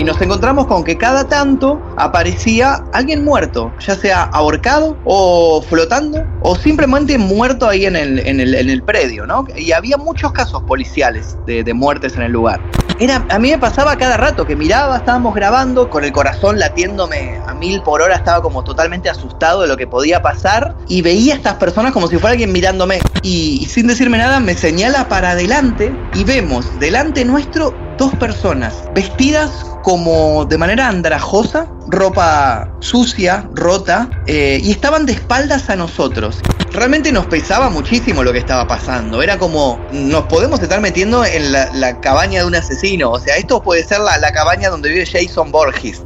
y nos encontramos con que cada tanto aparecía alguien muerto, ya sea ahorcado o flotando o simplemente muerto ahí en el, en el, predio, ¿no? Y había muchos casos policiales de, de muertes en el lugar. Era, a mí me pasaba cada rato que miraba, estábamos grabando, con el corazón latiéndome a mil por hora, estaba como totalmente asustado de lo que podía pasar y veía a estas personas como si fuera alguien mirándome. Y, y sin decirme nada me señala para adelante y vemos delante nuestro dos personas vestidas como de manera andrajosa, ropa sucia, rota, eh, y estaban de espaldas a nosotros. Realmente nos pesaba muchísimo lo que estaba pasando. Era como, nos podemos estar metiendo en la, cabaña de un asesino. O sea, esto puede ser la, cabaña donde vive Jason Borges.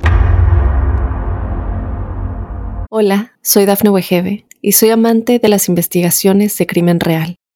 Hola, soy Dafne Wegebe y soy amante de las investigaciones de crimen real.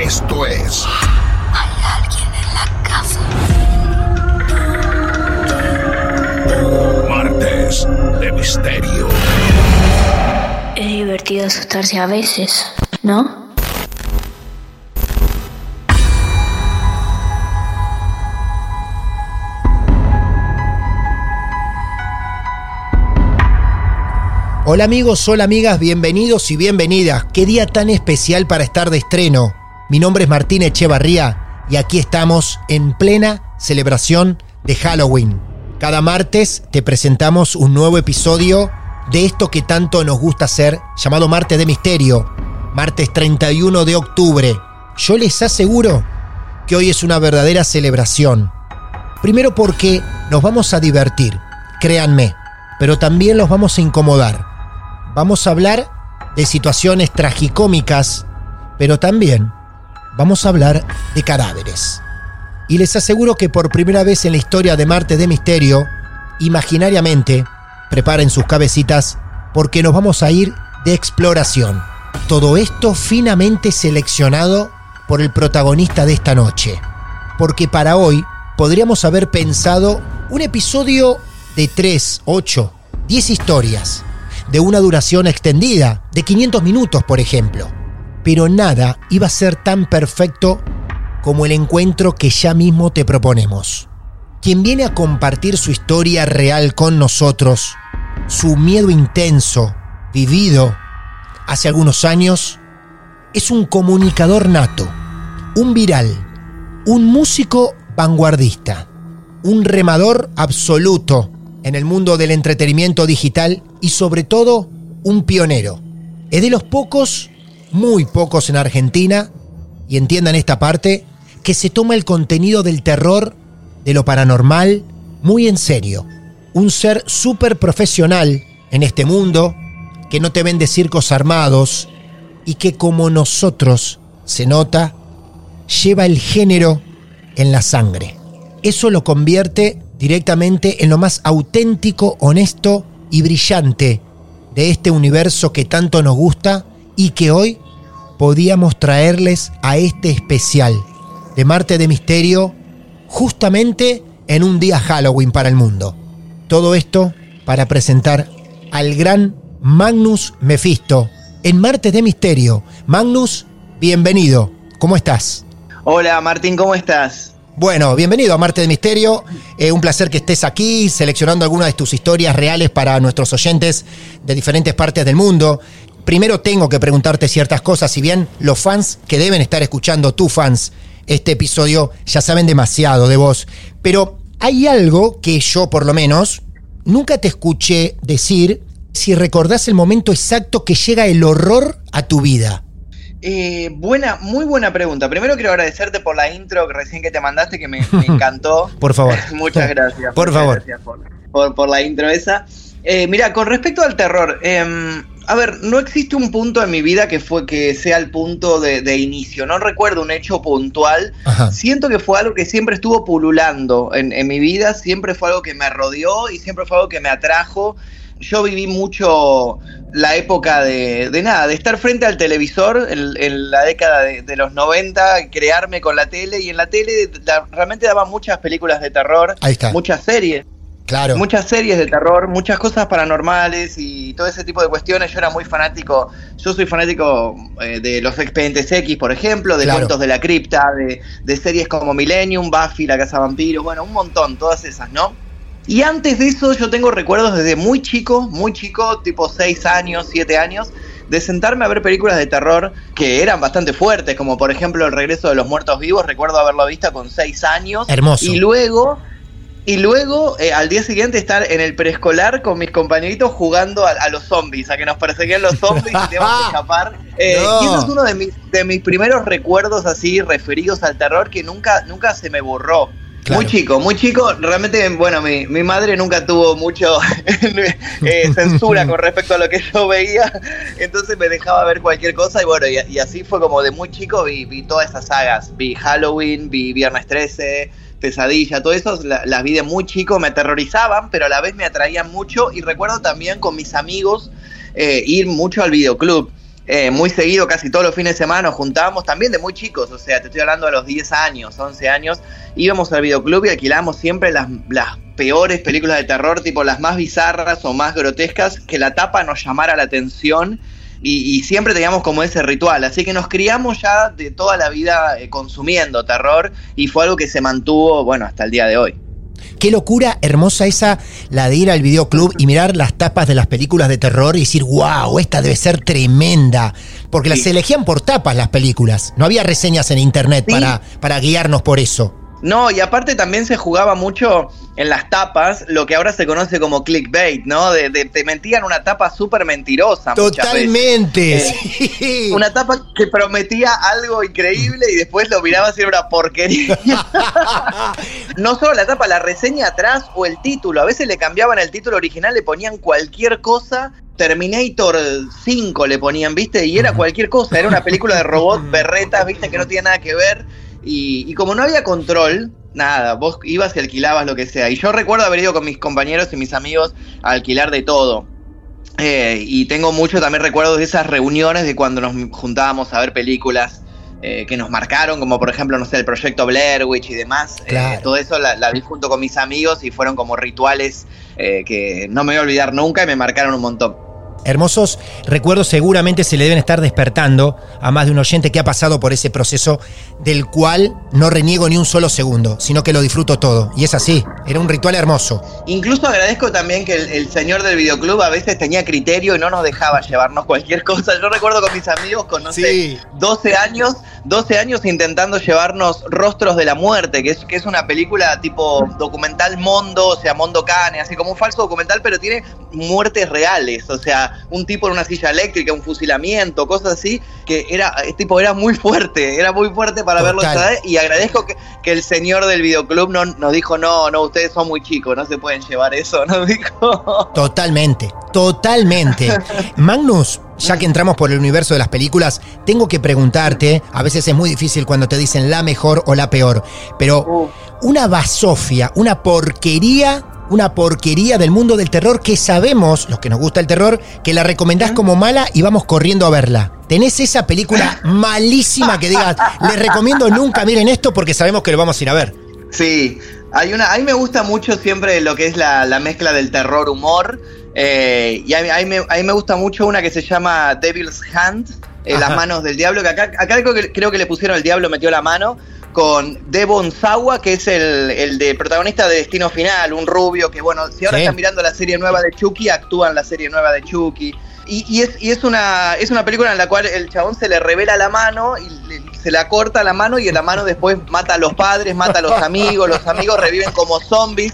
Esto es. Hay alguien en la casa. Martes de Misterio. Es divertido asustarse a veces, ¿no? Hola amigos, hola amigas, bienvenidos y bienvenidas. Qué día tan especial para estar de estreno. Mi nombre es Martín Echevarría y aquí estamos en plena celebración de Halloween. Cada martes te presentamos un nuevo episodio de esto que tanto nos gusta hacer, llamado Martes de Misterio, martes 31 de octubre. Yo les aseguro que hoy es una verdadera celebración. Primero porque nos vamos a divertir, créanme, pero también los vamos a incomodar. Vamos a hablar de situaciones tragicómicas, pero también vamos a hablar de cadáveres. Y les aseguro que por primera vez en la historia de Marte de Misterio, imaginariamente, preparen sus cabecitas porque nos vamos a ir de exploración. Todo esto finamente seleccionado por el protagonista de esta noche. Porque para hoy podríamos haber pensado un episodio de 3, 8, 10 historias, de una duración extendida, de 500 minutos por ejemplo pero nada iba a ser tan perfecto como el encuentro que ya mismo te proponemos. Quien viene a compartir su historia real con nosotros, su miedo intenso, vivido hace algunos años, es un comunicador nato, un viral, un músico vanguardista, un remador absoluto en el mundo del entretenimiento digital y sobre todo un pionero. Es de los pocos muy pocos en Argentina, y entiendan esta parte, que se toma el contenido del terror, de lo paranormal, muy en serio. Un ser súper profesional en este mundo, que no te vende circos armados, y que como nosotros, se nota, lleva el género en la sangre. Eso lo convierte directamente en lo más auténtico, honesto y brillante de este universo que tanto nos gusta y que hoy podíamos traerles a este especial de Marte de Misterio justamente en un día Halloween para el mundo. Todo esto para presentar al gran Magnus Mephisto en Marte de Misterio. Magnus, bienvenido. ¿Cómo estás? Hola Martín, ¿cómo estás? Bueno, bienvenido a Marte de Misterio. Eh, un placer que estés aquí seleccionando algunas de tus historias reales para nuestros oyentes de diferentes partes del mundo. Primero tengo que preguntarte ciertas cosas, si bien los fans que deben estar escuchando, tus fans, este episodio ya saben demasiado de vos. Pero hay algo que yo por lo menos nunca te escuché decir si recordás el momento exacto que llega el horror a tu vida. Eh, buena, muy buena pregunta. Primero quiero agradecerte por la intro que recién que te mandaste, que me, me encantó. por favor. muchas gracias. Por muchas favor. Gracias por, por, por la intro esa. Eh, mira, con respecto al terror, eh, a ver, no existe un punto en mi vida que fue que sea el punto de, de inicio. No recuerdo un hecho puntual. Ajá. Siento que fue algo que siempre estuvo pululando en, en mi vida, siempre fue algo que me rodeó y siempre fue algo que me atrajo. Yo viví mucho la época de, de nada, de estar frente al televisor en, en la década de, de los 90, crearme con la tele y en la tele la- realmente daban muchas películas de terror, muchas series. Claro. Muchas series de terror, muchas cosas paranormales y todo ese tipo de cuestiones. Yo era muy fanático, yo soy fanático eh, de los expedientes X, por ejemplo, de Claro. cuentos de la cripta, de, de series como Millennium, Buffy, La Casa de Vampiros, bueno, un montón, todas esas, ¿no? Y antes de eso yo tengo recuerdos desde muy chico, muy chico, tipo 6 años, 7 años, de sentarme a ver películas de terror que eran bastante fuertes, como por ejemplo El regreso de los muertos vivos, recuerdo haberlo visto con 6 años. Hermoso. Y luego y luego, eh, al día siguiente, estar en el preescolar con mis compañeritos jugando a, a los zombies, a que nos perseguían los zombies y teníamos que escapar. Eh, No. Y eso es uno de mis, de mis primeros recuerdos así referidos al terror que nunca, nunca se me borró. Claro. Muy chico, muy chico. Realmente, bueno, mi, mi madre nunca tuvo mucho eh, censura con respecto a lo que yo veía. Entonces me dejaba ver cualquier cosa y bueno, y, y así fue como de muy chico vi, vi todas esas sagas. Vi Halloween, vi Viernes 13, Pesadilla, todo eso la- las vi de muy chico, me aterrorizaban, pero a la vez me atraían mucho y recuerdo también con mis amigos eh, ir mucho al videoclub. Eh, muy seguido, casi todos los fines de semana nos juntábamos también de muy chicos, o sea, te estoy hablando a los 10 años, 11 años, íbamos al videoclub y alquilábamos siempre las, las peores películas de terror, tipo las más bizarras o más grotescas, que la tapa nos llamara la atención y, y siempre teníamos como ese ritual, así que nos criamos ya de toda la vida eh, consumiendo terror y fue algo que se mantuvo, bueno, hasta el día de hoy. Qué locura hermosa esa, la de ir al videoclub y mirar las tapas de las películas de terror y decir, wow, esta debe ser tremenda. Porque las elegían por tapas las películas. No había reseñas en internet Sí. para, para guiarnos por eso. No, y aparte también se jugaba mucho en las tapas, lo que ahora se conoce como clickbait, ¿no? De, de- te mentían una tapa súper mentirosa. Totalmente. Eh, sí. Una tapa que prometía algo increíble y después lo mirabas y era una porquería. no solo la tapa, la reseña atrás o el título. A veces le cambiaban el título original, le ponían cualquier cosa. Terminator 5 le ponían, ¿viste? Y era cualquier cosa. Era una película de robot berretas, ¿viste? Que no tiene nada que ver. Y, y como no había control, nada, vos ibas y alquilabas lo que sea. Y yo recuerdo haber ido con mis compañeros y mis amigos a alquilar de todo. Eh, y tengo mucho también recuerdos de esas reuniones de cuando nos juntábamos a ver películas eh, que nos marcaron, como por ejemplo, no sé, el proyecto Blair Witch y demás. Eh, todo eso la, la vi junto con mis amigos y fueron como rituales eh, que no me voy a olvidar nunca y me marcaron un montón. Hermosos recuerdos seguramente se le deben estar despertando a más de un oyente que ha pasado por ese proceso del cual no reniego ni un solo segundo, sino que lo disfruto todo. Y es así, era un ritual hermoso. Incluso agradezco también que el, el señor del videoclub a veces tenía criterio y no nos dejaba llevarnos cualquier cosa. Yo recuerdo con mis amigos con, no Sí. sé, 12 años, 12 años intentando llevarnos Rostros de la Muerte, que es, que es una película tipo documental Mondo, o sea, Mondo Cane, así como un falso documental, pero tiene muertes reales, o sea, un tipo en una silla eléctrica, un fusilamiento, cosas así, que era, eh, tipo, era muy fuerte, era muy fuerte para verlo Total. y agradezco que, que el señor del videoclub no, nos dijo, no, no, ustedes son muy chicos, no se pueden llevar eso, nos dijo. Totalmente, totalmente. Magnus, ya que entramos por el universo de las películas, tengo que preguntarte, a veces es muy difícil cuando te dicen la mejor o la peor, pero Uh. una basofia, una porquería una porquería del mundo del terror que sabemos, los que nos gusta el terror, que la recomendás como mala y vamos corriendo a verla. ¿Tenés esa película malísima que digas, les recomiendo nunca miren esto porque sabemos que lo vamos a ir a ver? Sí, hay una, a mí me gusta mucho siempre lo que es la, la mezcla del terror-humor. eh, y a mí, a mí me, a mí me gusta mucho una que se llama Devil's Hand, eh, las manos del diablo, que acá, acá creo, que, creo que le pusieron el diablo metió la mano, con Devon Sawa, que es el, el de protagonista de Destino Final, un rubio que, bueno, si ahora Sí. están mirando la serie nueva de Chucky, actúa en la serie nueva de Chucky. Y, y es, y es, una, es una película en la cual el chabón se le revela la mano y le- se la corta la mano y en la mano después mata a los padres, mata a los amigos, los amigos reviven como zombies.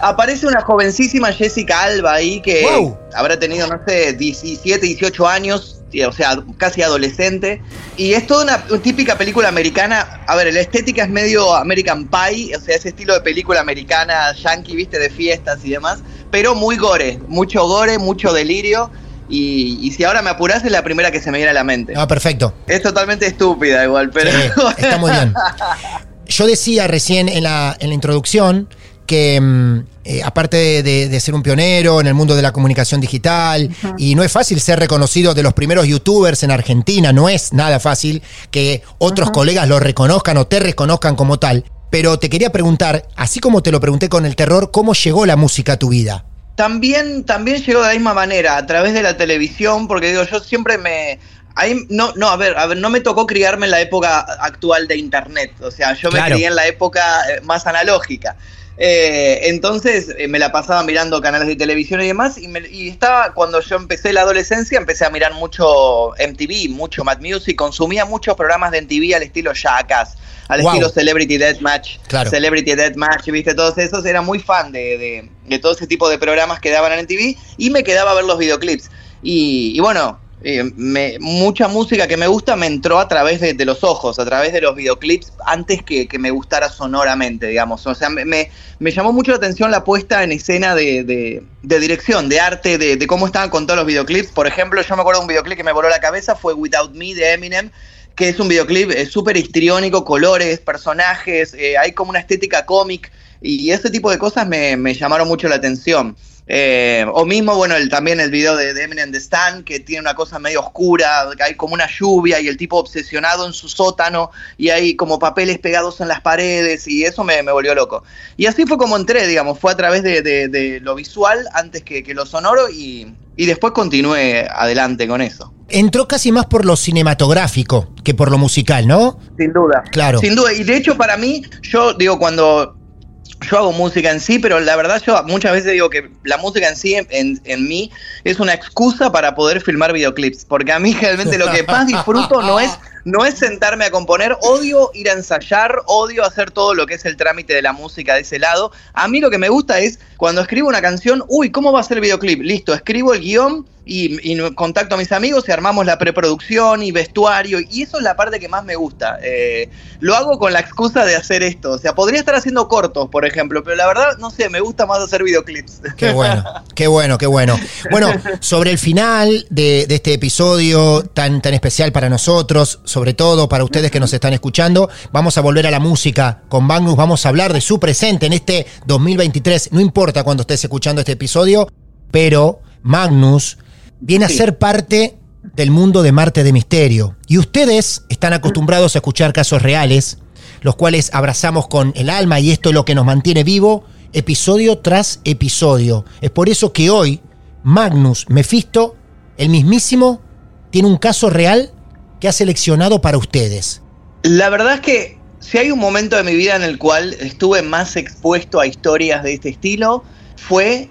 Aparece una jovencísima Jessica Alba ahí que Wow. habrá tenido, no sé, 17, 18 años, o sea, casi adolescente. Y es toda una, una típica película americana. A ver, la estética es medio American Pie, o sea, ese estilo de película americana, yankee, viste, de fiestas y demás, pero muy gore, mucho gore, mucho delirio. Y, y si ahora me apurás, es la primera que se me viene a la mente. Ah, perfecto. Es totalmente estúpida igual, pero... Sí, está muy bien. Yo decía recién en la, en la introducción que mm, eh, aparte de, de- de ser un pionero en el mundo de la comunicación digital, y no es fácil ser reconocido de los primeros youtubers en Argentina, no es nada fácil que otros colegas lo reconozcan o te reconozcan como tal. Pero te quería preguntar, así como te lo pregunté con el terror, ¿cómo llegó la música a tu vida? También, también llegó de la misma manera, a través de la televisión, porque digo, yo siempre me. Ahí, no, no, a ver, a ver, no me tocó criarme en la época actual de internet. O sea, yo Claro. me crié en la época eh, más analógica. Eh, entonces eh, me la pasaba mirando canales de televisión y demás. Y, me- y estaba, cuando yo empecé la adolescencia, empecé a mirar mucho MTV, mucho Mad Music, consumía muchos programas de MTV al estilo Jackass, al Wow. estilo Celebrity Deathmatch, Claro. Celebrity Deathmatch, viste, todos esos. Era muy fan de, de- de todo ese tipo de programas que daban en MTV y me quedaba a ver los videoclips. Y, y bueno, me- mucha música que me gusta me entró a través de, los ojos, a través de los videoclips, antes que, me gustara sonoramente, digamos. O sea, me, me- llamó mucho la atención la puesta en escena de, de- de dirección, de arte, de, cómo estaban con todos los videoclips. Por ejemplo, yo me acuerdo de un videoclip que me voló la cabeza, fue Without Me de Eminem, que es un videoclip eh, súper histriónico, colores, personajes, eh, hay como una estética cómic y ese tipo de cosas me llamaron mucho la atención. Eh, o mismo, bueno, el, también el video de, de Eminem The Stan, que tiene una cosa medio oscura, que hay como una lluvia y el tipo obsesionado en su sótano y hay como papeles pegados en las paredes y eso me, me volvió loco. Y así fue como entré, digamos, fue a través de, de- de lo visual antes que, que lo sonoro y, y después continué adelante con eso. Entró casi más por lo cinematográfico que por lo musical, ¿no? Sin duda. Claro. Sin duda. Y de hecho, para mí, yo digo, cuando yo hago música en sí, pero la verdad yo muchas veces digo que la música en sí, en, en- en mí, es una excusa para poder filmar videoclips. Porque a mí realmente lo que más disfruto no es, no es sentarme a componer, odio ir a ensayar, odio hacer todo lo que es el trámite de la música de ese lado. A mí lo que me gusta es cuando escribo una canción, uy, ¿cómo va a ser el videoclip? Listo, escribo el guion y, contacto a mis amigos y armamos la preproducción y vestuario. Y eso es la parte que más me gusta. Eh, lo hago con la excusa de hacer esto. O sea, podría estar haciendo cortos, por ejemplo, pero la verdad, no sé, me gusta más hacer videoclips. Qué bueno, qué bueno, qué bueno. Bueno, sobre el final de, de este episodio tan, tan especial para nosotros, sobre todo para ustedes que nos están escuchando, vamos a volver a la música con Magnus, vamos a hablar de su presente en este 2023, no importa cuando estés escuchando este episodio, pero Magnus viene a ser parte del mundo de Marte de Misterio. Y ustedes están acostumbrados a escuchar casos reales, los cuales abrazamos con el alma y esto es lo que nos mantiene vivo, episodio tras episodio. Es por eso que hoy Magnus Mephisto, el mismísimo, tiene un caso real que ha seleccionado para ustedes. La verdad es que si hay un momento de mi vida en el cual estuve más expuesto a historias de este estilo, fue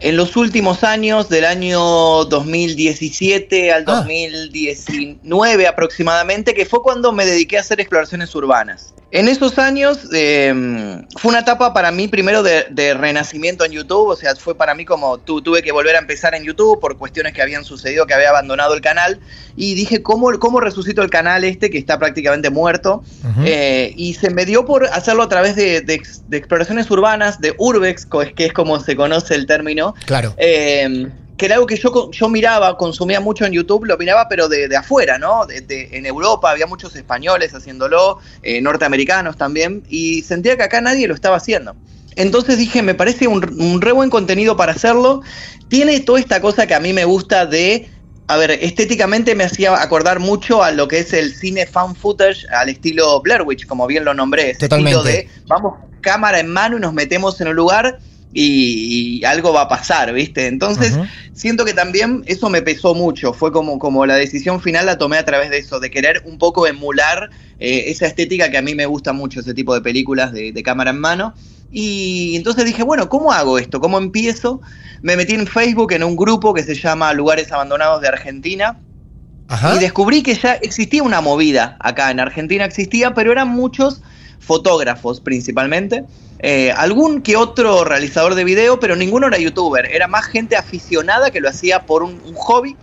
en los últimos años, del año 2017 al Ah. 2019 aproximadamente, que fue cuando me dediqué a hacer exploraciones urbanas. En esos años eh, fue una etapa para mí primero de, de renacimiento en YouTube, o sea, fue para mí como tu- tuve que volver a empezar en YouTube por cuestiones que habían sucedido, que había abandonado el canal, y dije, ¿cómo, cómo resucito el canal este que está prácticamente muerto? Eh, y se me dio por hacerlo a través de, de ex- de exploraciones urbanas, de urbex, que es como se conoce el término, Claro. eh, que era algo que yo, yo miraba, consumía mucho en YouTube, lo miraba pero de, de afuera, ¿no? De- de- en Europa había muchos españoles haciéndolo, eh, norteamericanos también, y sentía que acá nadie lo estaba haciendo. Entonces dije, me parece un, un re buen contenido para hacerlo. Tiene toda esta cosa que a mí me gusta de a ver, estéticamente me hacía acordar mucho a lo que es el cine fan footage al estilo Blair Witch, como bien lo nombré. Ese Totalmente. estilo de vamos cámara en mano y nos metemos en un lugar y, y algo va a pasar, ¿viste? Entonces, siento que también eso me pesó mucho. Fue como, como la decisión final la tomé a través de eso, de querer un poco emular eh, esa estética que a mí me gusta mucho, ese tipo de películas de, de cámara en mano. Y entonces dije, bueno, ¿cómo hago esto? ¿Cómo empiezo? Me metí en Facebook en un grupo que se llama Lugares Abandonados de Argentina. Ajá. Y descubrí que ya existía una movida acá en Argentina, existía, pero eran muchos fotógrafos principalmente. Eh, algún que otro realizador de video, pero ninguno era youtuber. Era más gente aficionada que lo hacía por un, hobby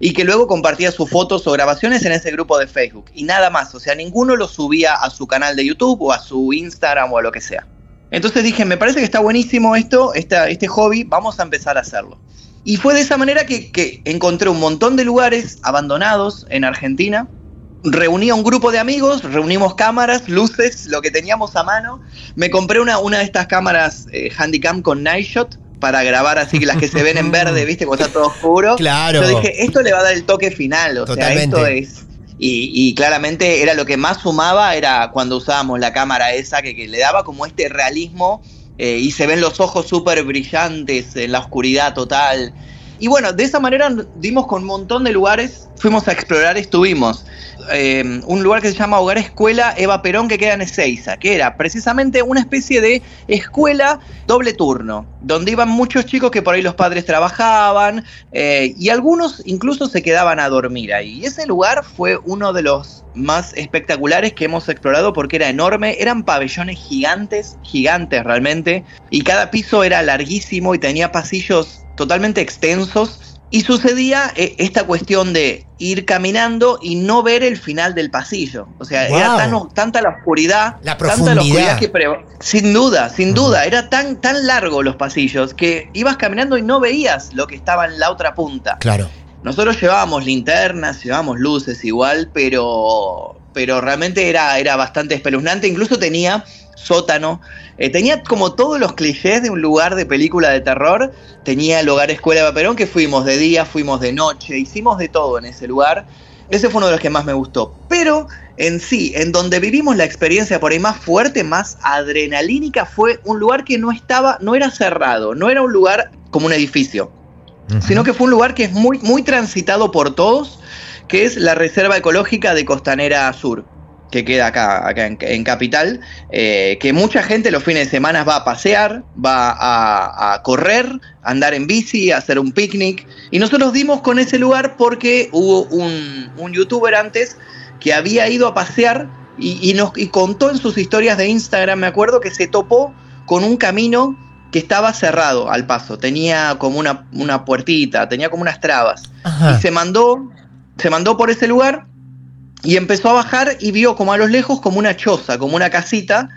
y que luego compartía sus fotos o grabaciones en ese grupo de Facebook. Y nada más, o sea, ninguno lo subía a su canal de YouTube o a su Instagram o a lo que sea. Entonces dije, me parece que está buenísimo esto, esta, este hobby, vamos a empezar a hacerlo. Y fue de esa manera que, que encontré un montón de lugares abandonados en Argentina. Reuní a un grupo de amigos, reunimos cámaras, luces, lo que teníamos a mano. Me compré una, una de estas cámaras eh, Handycam con Night Shot para grabar así que las que se ven en verde, ¿viste? Cuando está todo oscuro. Claro. Yo dije, esto le va a dar el toque final, o Totalmente. sea, esto es... Y, y claramente era lo que más sumaba, era cuando usábamos la cámara esa, que, que le daba como este realismo eh, y se ven los ojos súper brillantes en la oscuridad total. Y bueno, de esa manera dimos con un montón de lugares, fuimos a explorar, estuvimos. Eh, un lugar que se llama Hogar Escuela Eva Perón que queda en Ezeiza, que era precisamente una especie de escuela doble turno, donde iban muchos chicos que por ahí los padres trabajaban eh, y algunos incluso se quedaban a dormir ahí. Y ese lugar fue uno de los más espectaculares que hemos explorado porque era enorme, eran pabellones gigantes, gigantes realmente, y cada piso era larguísimo y tenía pasillos totalmente extensos. Y sucedía eh, esta cuestión de ir caminando y no ver el final del pasillo. O sea, era tan, tanta la oscuridad, La tanta la profundidad. oscuridad que pre- sin duda, sin duda, era tan tan largo los pasillos que ibas caminando y no veías lo que estaba en la otra punta. Claro. Nosotros llevábamos linternas, llevábamos luces igual, pero, pero realmente era, era bastante espeluznante. Incluso tenía sótano, eh, tenía como todos los clichés de un lugar de película de terror. Tenía el hogar Escuela de Perón, que fuimos de día, fuimos de noche, hicimos de todo en ese lugar. Ese fue uno de los que más me gustó. Pero en sí, en donde vivimos la experiencia por ahí más fuerte, más adrenalínica, fue un lugar que no estaba, no era cerrado, no era un lugar como un edificio sino que fue un lugar que es muy, muy transitado por todos, que es la Reserva Ecológica de Costanera Sur, que queda acá, acá en, en Capital, eh, que mucha gente los fines de semana va a pasear, va a, a correr, a andar en bici, a hacer un picnic, y nosotros dimos con ese lugar porque hubo un, un youtuber antes que había ido a pasear y, y nos y contó en sus historias de Instagram, me acuerdo, que se topó con un camino que estaba cerrado al paso, tenía como una, una puertita, tenía como unas trabas. Ajá. Y se mandó, se mandó por ese lugar y empezó a bajar y vio como a los lejos como una choza, como una casita,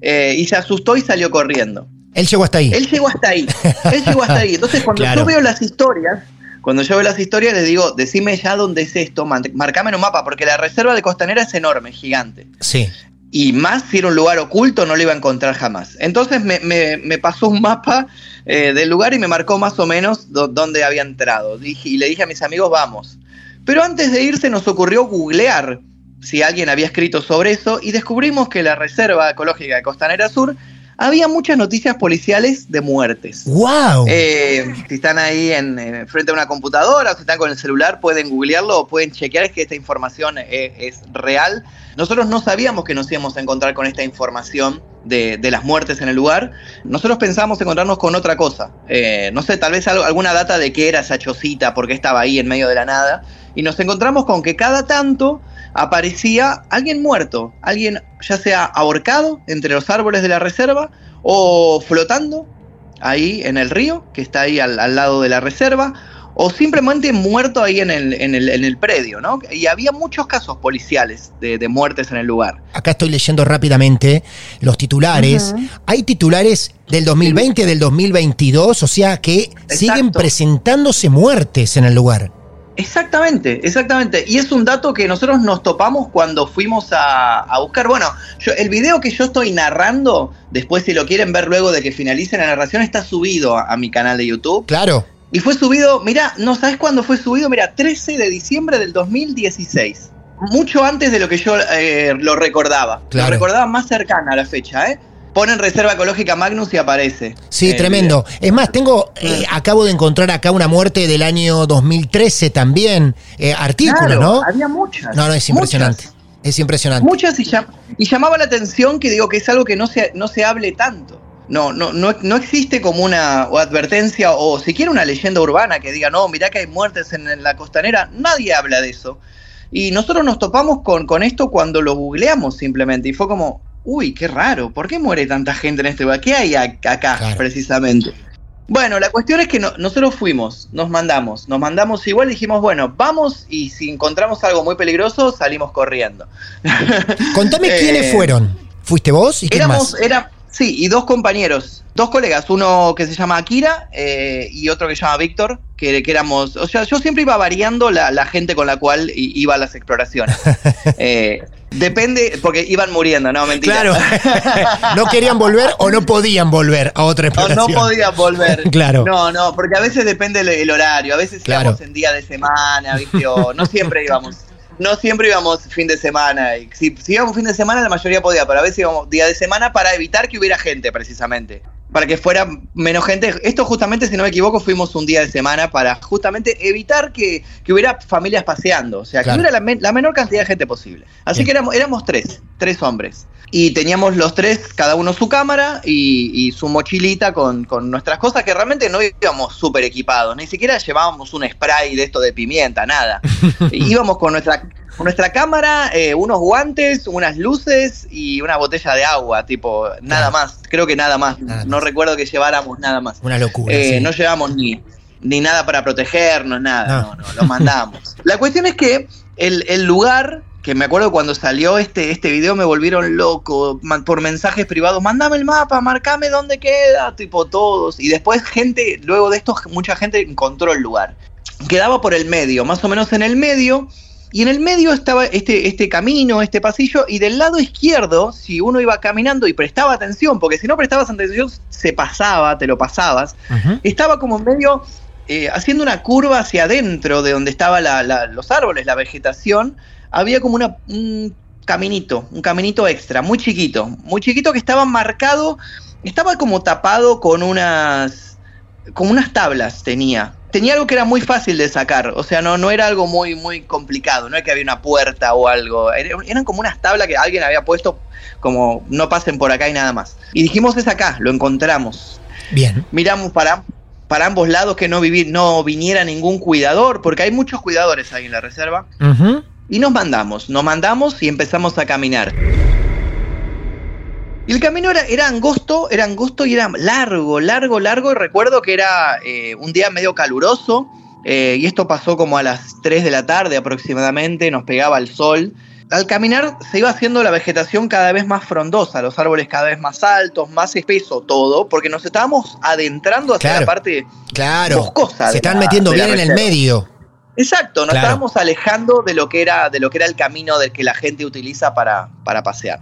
eh, y se asustó y salió corriendo. Él llegó hasta ahí. Él llegó hasta ahí. Él llegó hasta ahí. Entonces, cuando Claro. yo veo las historias, cuando yo veo las historias, les digo, decime ya dónde es esto, marcame en un mapa, porque la reserva de Costanera es enorme, gigante. Sí. Y más si era un lugar oculto, no lo iba a encontrar jamás. Entonces me, me- me pasó un mapa eh, del lugar y me marcó más o menos dónde había entrado. Dije- y le dije a mis amigos, vamos. Pero antes de irse nos ocurrió googlear si alguien había escrito sobre eso y descubrimos que la Reserva Ecológica de Costanera Sur había muchas noticias policiales de muertes. ¡Wow! Eh, si están ahí en, en frente a una computadora o si están con el celular, pueden googlearlo o pueden chequear que esta información eh, es real. Nosotros no sabíamos que nos íbamos a encontrar con esta información de, de las muertes en el lugar. Nosotros pensamos encontrarnos con otra cosa. Eh, no sé, tal vez algo- alguna data de qué era esa chocita, por qué estaba ahí en medio de la nada. Y nos encontramos con que cada tanto aparecía alguien muerto, alguien ya sea ahorcado entre los árboles de la reserva o flotando ahí en el río, que está ahí al, al lado de la reserva, o simplemente muerto ahí en el, en el, en el predio, ¿no? Y había muchos casos policiales de, de muertes en el lugar. Acá estoy leyendo rápidamente los titulares. Hay titulares del 2020, del 2022, o sea que siguen presentándose muertes en el lugar. Exactamente, exactamente. Y es un dato que nosotros nos topamos cuando fuimos a, a buscar. Bueno, yo, el video que yo estoy narrando, después si lo quieren ver luego de que finalice la narración, está subido a, a mi canal de YouTube. Claro. Y fue subido, mira, no sabes cuándo fue subido, mira, 13 de diciembre del 2016. Mucho antes de lo que yo eh, lo recordaba. Claro. Lo recordaba más cercana a la fecha, ¿eh? Ponen reserva ecológica Magnus y aparece. Sí, Eh, tremendo. Es más, tengo, eh, acabo de encontrar acá una muerte del año 2013 también. Eh, artículo, Claro, ¿no? Había muchas. No, no, es impresionante. muchas. Es impresionante. Muchas y, llam- y llamaba la atención que digo que es algo que no se, no se hable tanto. No, no, no, no existe como una o advertencia o siquiera una leyenda urbana que diga, no, mirá que hay muertes en, en la costanera. Nadie habla de eso. Y nosotros nos topamos con, con esto cuando lo googleamos simplemente. Y fue como, uy, qué raro, ¿por qué muere tanta gente en este lugar? ¿Qué hay ac- acá Claro. precisamente? Bueno, la cuestión es que no- nosotros fuimos, nos mandamos, nos mandamos igual y dijimos, bueno, vamos y si encontramos algo muy peligroso, salimos corriendo. Contame Eh, quiénes fueron. ¿Fuiste vos y quién Éramos, más? era, sí, y dos compañeros, dos colegas, uno que se llama Akira eh, y otro que se llama Víctor, que, que éramos, o sea, yo siempre iba variando la, la gente con la cual iba a las exploraciones. Eh, depende, porque iban muriendo, no, mentira. Claro. no querían volver o no podían volver a otra No, no exploración. podía volver. Claro. No, no, porque a veces depende el, el horario. A veces Claro. íbamos en día de semana, ¿viste? O no siempre íbamos. No siempre íbamos fin de semana. Si, si íbamos fin de semana, la mayoría podía, pero a veces íbamos día de semana para evitar que hubiera gente, precisamente. Para que fuera menos gente. Esto, justamente, si no me equivoco, fuimos un día de semana para justamente evitar que, que hubiera familias paseando. O sea, Claro. que hubiera la, la menor cantidad de gente posible. Así Bien. que éramos, éramos tres, tres hombres. Y teníamos los tres, cada uno su cámara y, y su mochilita con, con nuestras cosas, que realmente no íbamos súper equipados, ni siquiera llevábamos un spray de esto de pimienta, nada. íbamos con nuestra, con nuestra cámara, eh, unos guantes, unas luces y una botella de agua, tipo, nada más, creo que nada más. Nada no recuerdo que lleváramos nada más. Una locura. Eh, sí. No llevamos ni, ni nada para protegernos, nada, No. no, no, lo mandamos. La cuestión es que el, el lugar, que me acuerdo cuando salió este, este video me volvieron loco man- por mensajes privados, mandame el mapa, marcame dónde queda, tipo todos. Y después gente, luego de esto mucha gente encontró el lugar. Quedaba por el medio, más o menos en el medio. Y en el medio estaba este, este camino, este pasillo, y del lado izquierdo, si uno iba caminando y prestaba atención, porque si no prestabas atención, se pasaba, te lo pasabas, estaba como medio eh, haciendo una curva hacia adentro de donde estaban los árboles, la vegetación, había como una, un caminito, un caminito extra, muy chiquito, muy chiquito que estaba marcado, estaba como tapado con unas, como unas tablas tenía. Tenía algo que era muy fácil de sacar, o sea, no, no era algo muy, muy complicado, no es que había una puerta o algo, era- eran como unas tablas que alguien había puesto como no pasen por acá y nada más. Y dijimos es acá, lo encontramos Bien. miramos para, para ambos lados que no, vivir, no viniera ningún cuidador, porque hay muchos cuidadores ahí en la reserva. Y nos mandamos, nos mandamos y empezamos a caminar. Y el camino era, era angosto, era angosto y era largo, largo, largo. Y recuerdo que era eh, un día medio caluroso. eh, y esto pasó como a las 3 de la tarde aproximadamente, nos pegaba el sol. Al caminar se iba haciendo la vegetación cada vez más frondosa, los árboles cada vez más altos, más espeso todo, porque nos estábamos adentrando hacia Claro. la parte Claro. Boscosa Se están la- metiendo bien en el medio. Exacto, nos Claro. estábamos alejando de lo que era, de lo que era el camino del que la gente utiliza para, para pasear.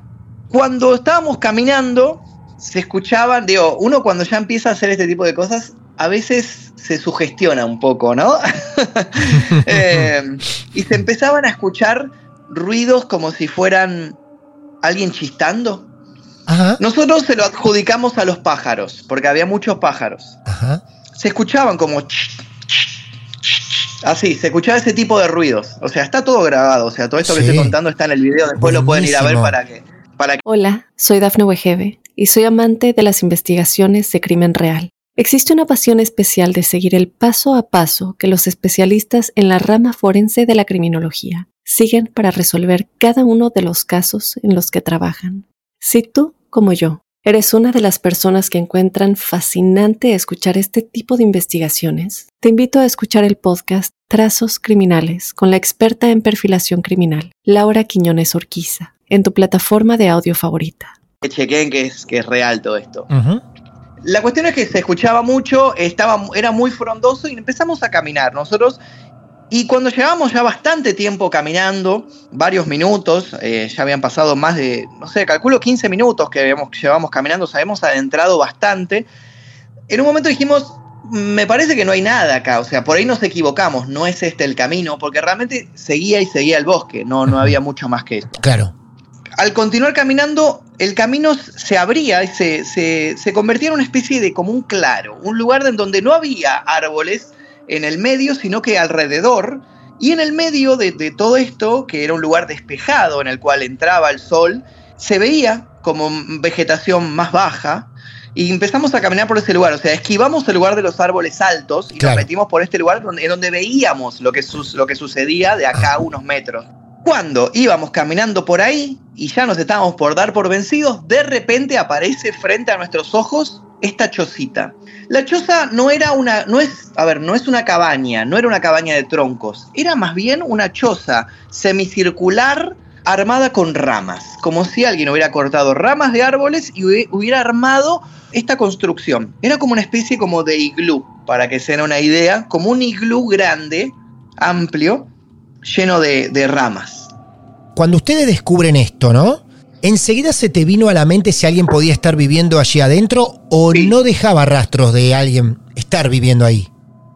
Cuando estábamos caminando, se escuchaban, digo, uno cuando ya empieza a hacer este tipo de cosas, a veces se sugestiona un poco, ¿no? Eh, y se empezaban a escuchar ruidos como si fueran alguien chistando. Ajá. Nosotros se lo adjudicamos a los pájaros, porque había muchos pájaros Ajá. se escuchaban como ch, ch, ch, así, se escuchaba ese tipo de ruidos. O sea, está todo grabado, o sea, todo esto que Sí. estoy contando está en el video, después lo pueden ir a ver que para que Hola, soy Dafne Wegebe y soy amante de las investigaciones de crimen real. Existe una pasión especial de seguir el paso a paso que los especialistas en la rama forense de la criminología siguen para resolver cada uno de los casos en los que trabajan. Si tú, como yo, eres una de las personas que encuentran fascinante escuchar este tipo de investigaciones, te invito a escuchar el podcast Trazos Criminales con la experta en perfilación criminal, Laura Quiñones Orquiza, en tu plataforma de audio favorita. chequeen que es, que es real todo esto. La cuestión es que se escuchaba mucho, estaba, era muy frondoso y empezamos a caminar. Nosotros Y cuando llevábamos ya bastante tiempo caminando, varios minutos, eh, ya habían pasado más de, no sé, calculo 15 minutos que habíamos, llevábamos caminando, nos habíamos adentrado bastante. En un momento dijimos, me parece que no hay nada acá, o sea, por ahí nos equivocamos, no es este el camino, porque realmente seguía y seguía el bosque, no, no había mucho más que esto. Claro. Al continuar caminando, el camino se abría y se, se, se convertía en una especie de como un claro, un lugar en donde no había árboles en el medio, sino que alrededor, y en el medio de, de todo esto, que era un lugar despejado en el cual entraba el sol, se veía como vegetación más baja, y empezamos a caminar por ese lugar, o sea, esquivamos el lugar de los árboles altos y Claro. nos metimos por este lugar donde, en donde veíamos lo que, sus- lo que sucedía de acá a unos metros. Cuando íbamos caminando por ahí y ya nos estábamos por dar por vencidos, de repente aparece frente a nuestros ojos esta chocita. La choza no era una, no es, a ver, no es una cabaña, no era una cabaña de troncos, era más bien una choza semicircular armada con ramas, como si alguien hubiera cortado ramas de árboles y hubie- hubiera armado esta construcción. Era como una especie como de iglú, para que se den una idea, como un iglú grande, amplio, lleno de ramas. Cuando ustedes descubren esto, ¿no? ¿Enseguida se te vino a la mente si alguien podía estar viviendo allí adentro o Sí. no dejaba rastros de alguien estar viviendo ahí?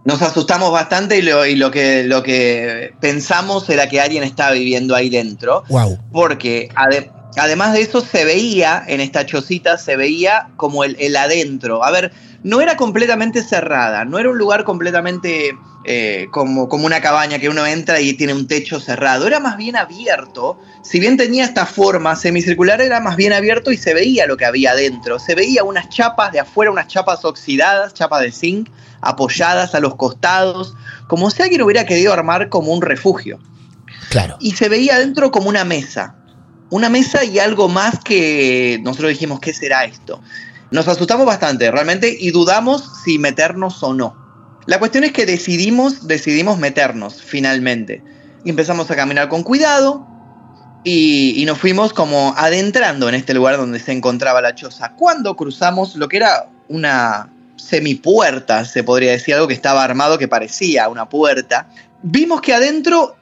Nos asustamos bastante y lo, y lo que, lo que pensamos era que alguien estaba viviendo ahí dentro. Wow. porque además de eso se veía en esta chocita, se veía como el, el adentro. A ver, no era completamente cerrada, no era un lugar completamente eh, como, como una cabaña que uno entra y tiene un techo cerrado, era más bien abierto. Si bien tenía esta forma semicircular, era más bien abierto y se veía lo que había adentro. Se veía unas chapas de afuera, unas chapas oxidadas, chapas de zinc, apoyadas a los costados, como si alguien hubiera querido armar como un refugio Claro. y se veía adentro como una mesa. Una mesa y algo más que nosotros dijimos, ¿qué será esto? Nos asustamos bastante, realmente, y dudamos si meternos o no. La cuestión es que decidimos, decidimos meternos, finalmente. Y empezamos a caminar con cuidado y, nos fuimos como adentrando en este lugar donde se encontraba la choza. Cuando cruzamos lo que era una semipuerta, se podría decir, algo que estaba armado que parecía una puerta, vimos que adentro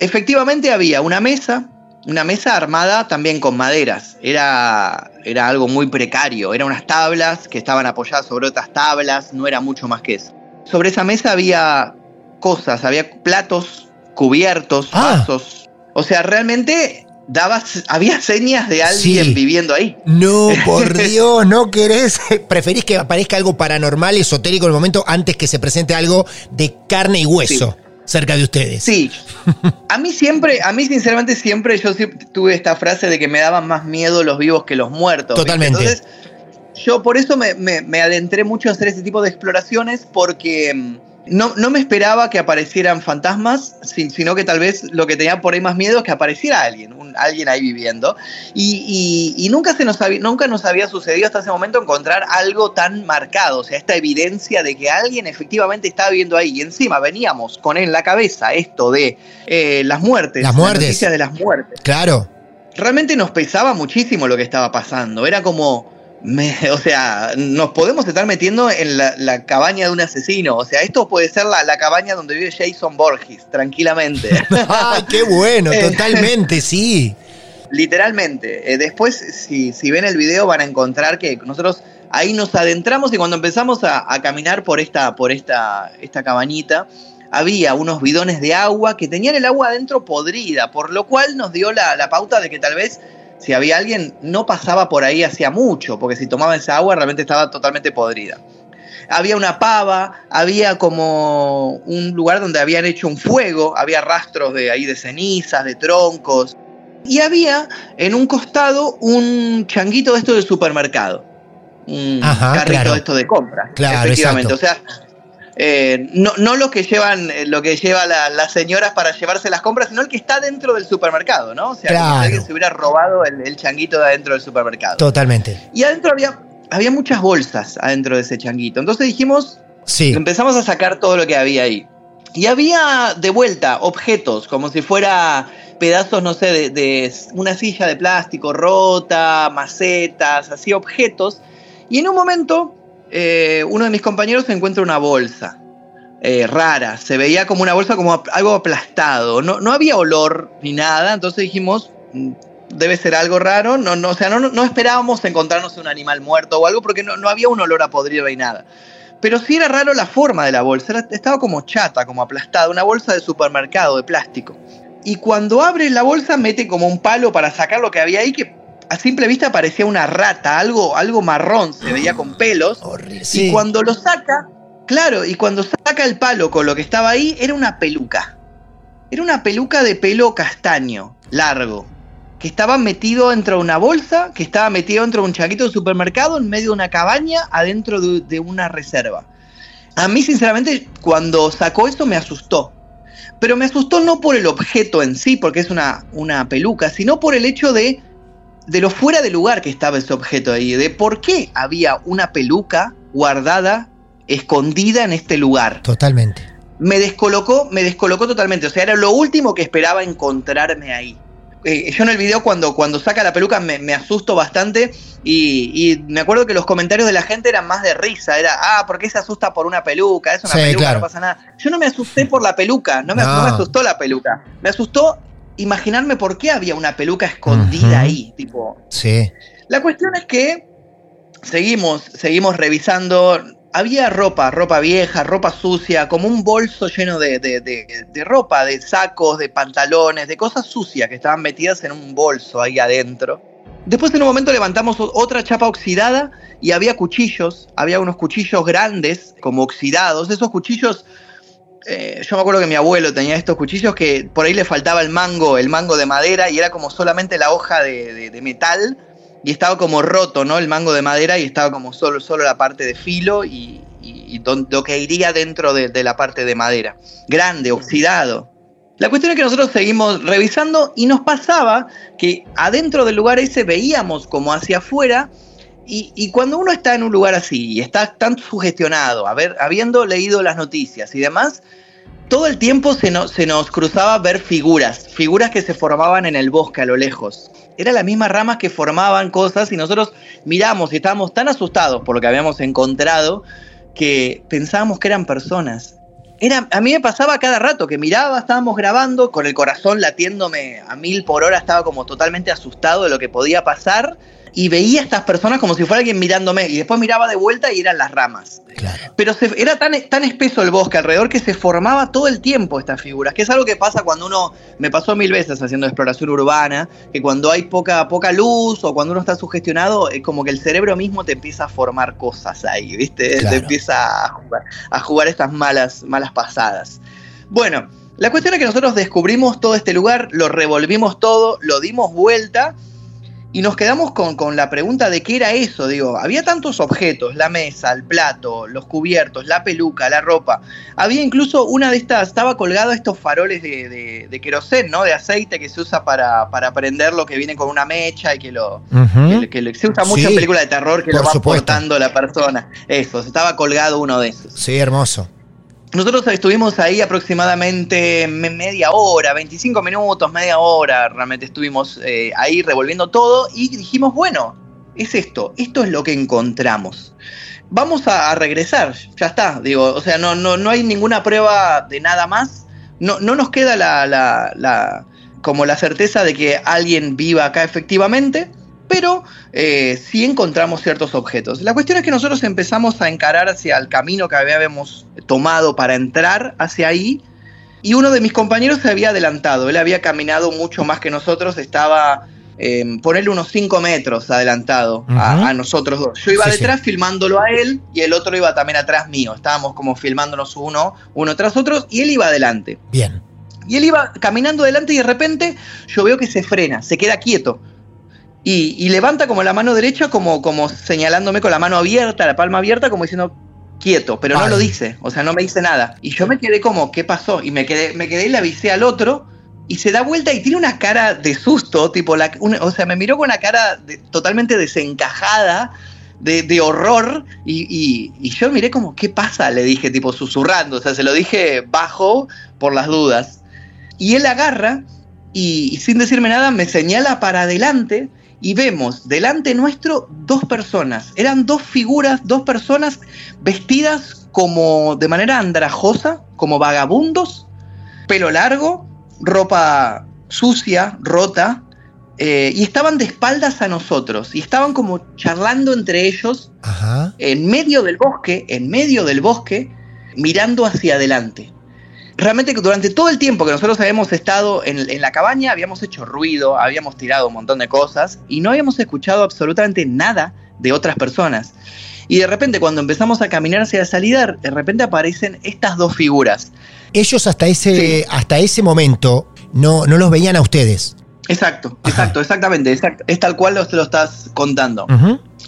efectivamente había una mesa, una mesa armada también con maderas. Era, era algo muy precario. Eran unas tablas que estaban apoyadas sobre otras tablas. No era mucho más que eso. Sobre esa mesa había cosas, había platos, cubiertos, Ah. vasos. O sea, realmente daba, había señas de alguien Sí. viviendo ahí. No, por Dios, no querés. Preferís que aparezca algo paranormal, esotérico en el momento antes que se presente algo de carne y hueso cerca de ustedes. Sí. A mí siempre, a mí sinceramente siempre yo siempre tuve esta frase de que me daban más miedo los vivos que los muertos. ¿viste? Totalmente. Entonces, yo por eso me, me- me adentré mucho a hacer ese tipo de exploraciones porque mm, no, no me esperaba que aparecieran fantasmas, si- sino que tal vez lo que tenía por ahí más miedo es que apareciera alguien, un- alguien ahí viviendo. Y, y- y nunca, se nos había, nunca nos había sucedido hasta ese momento encontrar algo tan marcado, o sea, esta evidencia de que alguien efectivamente estaba viviendo ahí. Y encima veníamos con en la cabeza esto de eh, las muertes, Las la muertes. noticia de las muertes Claro. realmente nos pesaba muchísimo lo que estaba pasando. Era como, me- o sea, nos podemos estar metiendo en la, la cabaña de un asesino. O sea, esto puede ser la, la cabaña donde vive Jason Borges, tranquilamente. Ay, qué bueno, Eh. totalmente, sí. Literalmente. Eh, después, si, si ven el video, van a encontrar que nosotros ahí nos adentramos y cuando empezamos a, a caminar por esta, por esta, esta cabañita, había unos bidones de agua que tenían el agua adentro podrida, por lo cual nos dio la, la pauta de que tal vez si había alguien no pasaba por ahí hacía mucho, porque si tomaba esa agua realmente estaba totalmente podrida. Había una pava, había como un lugar donde habían hecho un fuego, había rastros de ahí de cenizas, de troncos. Y había en un costado un changuito de esto del supermercado. Un Ajá, carrito claro. de esto de compra. Claro, efectivamente. exacto. O sea, eh, no, no lo que llevan, eh, lo que lleva la- las señoras para llevarse las compras, sino el que está dentro del supermercado, ¿no? O sea, Claro. si alguien se hubiera robado el, el changuito de adentro del supermercado. Totalmente. Y adentro había, había muchas bolsas adentro de ese changuito. Entonces dijimos, Sí. empezamos a sacar todo lo que había ahí. Y había de vuelta objetos, como si fuera pedazos, no sé, de, de una silla de plástico rota, macetas, así objetos. Y en un momento, eh, uno de mis compañeros encuentra una bolsa. eh, rara. Se veía como una bolsa, como algo aplastado. No, no había olor ni nada, entonces dijimos, "Mm, debe ser algo raro. No, no, o sea, no, no esperábamos encontrarnos un animal muerto o algo porque no, no había un olor a podrido ni nada. Pero sí era raro la forma de la bolsa, estaba como chata, como aplastada, una bolsa de supermercado de plástico. Y cuando abre la bolsa mete como un palo para sacar lo que había ahí que a simple vista parecía una rata, algo, algo marrón, se veía con pelos. Horrible. Y Sí. cuando lo saca, claro, y cuando saca el palo con lo que estaba ahí, era una peluca. Era una peluca de pelo castaño, largo, que estaba metido dentro de una bolsa, que estaba metido dentro de un chaquito de supermercado, en medio de una cabaña, adentro de, de una reserva. A mí, sinceramente, cuando sacó esto me asustó. Pero me asustó no por el objeto en sí, porque es una, una peluca, sino por el hecho de, de lo fuera de lugar que estaba ese objeto ahí, de por qué había una peluca guardada, escondida en este lugar. Totalmente. Me descolocó, me descolocó totalmente. O sea, era lo último que esperaba encontrarme ahí. Eh, yo en el video cuando, cuando saca la peluca me, me asusto bastante y, y me acuerdo que los comentarios de la gente eran más de risa. Era, ah, ¿por qué se asusta por una peluca? Es una Sí, peluca, claro. no pasa nada. Yo no me asusté por la peluca, no me, No. no me asustó la peluca. Me asustó imaginarme por qué había una peluca escondida ahí. Tipo, Sí. la cuestión es que seguimos, seguimos revisando. Había ropa, ropa vieja, ropa sucia, como un bolso lleno de, de- de- de ropa, de sacos, de pantalones, de cosas sucias que estaban metidas en un bolso ahí adentro. Después en un momento levantamos otra chapa oxidada y había cuchillos, había unos cuchillos grandes, como oxidados. Esos cuchillos, eh, yo me acuerdo que mi abuelo tenía estos cuchillos que por ahí le faltaba el mango, el mango de madera y era como solamente la hoja de, metal y estaba como roto, ¿no? El mango de madera y estaba como solo, solo la parte de filo y, lo que iría dentro de, de la parte de madera. Grande, oxidado. La cuestión es que nosotros seguimos revisando y nos pasaba que adentro del lugar ese veíamos como hacia afuera y, cuando uno está en un lugar así y está tan sugestionado, habiendo leído las noticias y demás, todo el tiempo se, se nos cruzaba ver figuras, figuras que se formaban en el bosque a lo lejos. Eran las mismas ramas que formaban cosas y nosotros miramos y estábamos tan asustados por lo que habíamos encontrado que pensábamos que eran personas. Era, a mí me pasaba cada rato que miraba, estábamos grabando, con el corazón latiéndome a mil por hora, estaba como totalmente asustado de lo que podía pasar y veía a estas personas como si fuera alguien mirándome y después miraba de vuelta y eran las ramas. Claro. Pero se- era tan, tan espeso el bosque alrededor que se formaba todo el tiempo estas figuras, que es algo que pasa cuando uno, me pasó mil veces haciendo exploración urbana, que cuando hay poca, poca luz o cuando uno está sugestionado, es como que el cerebro mismo te empieza a formar cosas ahí, ¿viste? Claro. Te empieza a jugar, a jugar estas malas, malas pasadas. Bueno, la cuestión es que nosotros descubrimos todo este lugar, lo revolvimos todo, lo dimos vuelta y nos quedamos con, con la pregunta de qué era eso. Digo, había tantos objetos, la mesa, el plato, los cubiertos, la peluca, la ropa. Había incluso una de estas, estaba colgado estos faroles de, de, de querosén, ¿no? De aceite que se usa para, para prender lo que viene con una mecha y que lo, que, que se usa mucho Sí, en películas de terror que lo va supuesto. portando la persona. Eso, estaba colgado uno de esos. Sí, hermoso. Nosotros estuvimos ahí aproximadamente me- media hora, 25 minutos, media hora, realmente estuvimos eh, ahí revolviendo todo y dijimos, bueno, es esto, esto es lo que encontramos. Vamos a, a regresar, ya está, digo, o sea, no, no, no hay ninguna prueba de nada más, no, no nos queda la, la- la- como la certeza de que alguien viva acá efectivamente, pero eh, sí encontramos ciertos objetos. La cuestión es que nosotros empezamos a encarar hacia el camino que habíamos tomado para entrar hacia ahí y uno de mis compañeros se había adelantado, él había caminado mucho más que nosotros, estaba, eh, ponerle unos 5 metros adelantado a- nosotros dos. Yo iba Sí, sí. detrás filmándolo a él y el otro iba también atrás mío, estábamos como filmándonos uno, uno tras otro y él iba adelante. Bien. Y él iba caminando adelante y de repente yo veo que se frena, se queda quieto. Y, y levanta como la mano derecha, como, como señalándome con la mano abierta, la palma abierta, como diciendo quieto, pero no lo dice, o sea, no me dice nada. Y yo me quedé como, ¿qué pasó? Y me quedé, me quedé y le avisé al otro, y se da vuelta y tiene una cara de susto, tipo, la, una- o sea, me miró con una cara de- totalmente desencajada, de, de horror, y, y- y yo miré como, ¿qué pasa? Le dije, tipo, susurrando, o sea, se lo dije bajo por las dudas. Y él agarra y, y sin decirme nada me señala para adelante y vemos delante nuestro dos personas. Eran dos figuras, dos personas vestidas como de manera andrajosa, como vagabundos, pelo largo, ropa sucia, rota, eh, y estaban de espaldas a nosotros, y estaban como charlando entre ellos Ajá. en medio del bosque, en medio del bosque, mirando hacia adelante. Realmente durante todo el tiempo que nosotros habíamos estado en, en la cabaña, habíamos hecho ruido, habíamos tirado un montón de cosas y no habíamos escuchado absolutamente nada de otras personas. Y de repente cuando empezamos a caminar hacia la salida, de repente aparecen estas dos figuras. Ellos hasta ese, Sí. hasta ese momento no, no los veían a ustedes. Exacto, Ajá. exacto, exactamente. exact- es tal cual lo, te lo estás contando.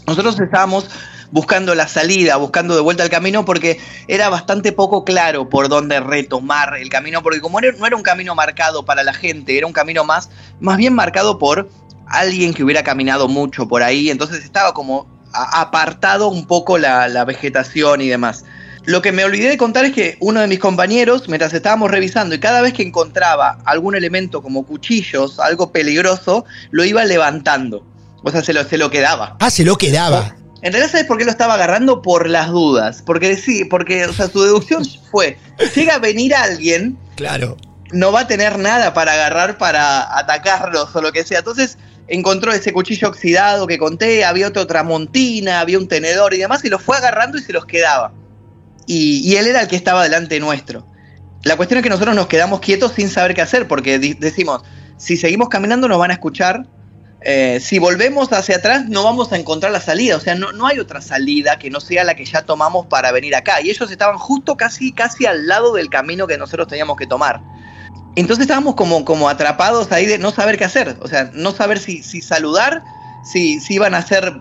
Nosotros estábamos buscando la salida, buscando de vuelta el camino, porque era bastante poco claro por dónde retomar el camino, porque como no era un camino marcado para la gente, era un camino más, más bien marcado por alguien que hubiera caminado mucho por ahí, entonces estaba como apartado un poco la, la vegetación y demás. Lo que me olvidé de contar es que uno de mis compañeros, mientras estábamos revisando y cada vez que encontraba algún elemento como cuchillos, algo peligroso, lo iba levantando. O sea, se lo, se lo quedaba. Ah, se lo quedaba. En realidad, ¿sabes por qué lo estaba agarrando? Por las dudas. Porque sí, porque, o sea, su deducción fue, llega a venir alguien, Claro. no va a tener nada para agarrar para atacarlos o lo que sea. Entonces encontró ese cuchillo oxidado que conté, había otra tramontina, había un tenedor y demás, y los fue agarrando y se los quedaba. Y, y él era el que estaba delante nuestro. La cuestión es que nosotros nos quedamos quietos sin saber qué hacer, porque decimos, si seguimos caminando nos van a escuchar, eh, si volvemos hacia atrás no vamos a encontrar la salida, o sea, no, no hay otra salida que no sea la que ya tomamos para venir acá. Y ellos estaban justo casi, casi al lado del camino que nosotros teníamos que tomar. Entonces estábamos como, como atrapados ahí de no saber qué hacer, o sea, no saber si, si saludar, si, si iban a ser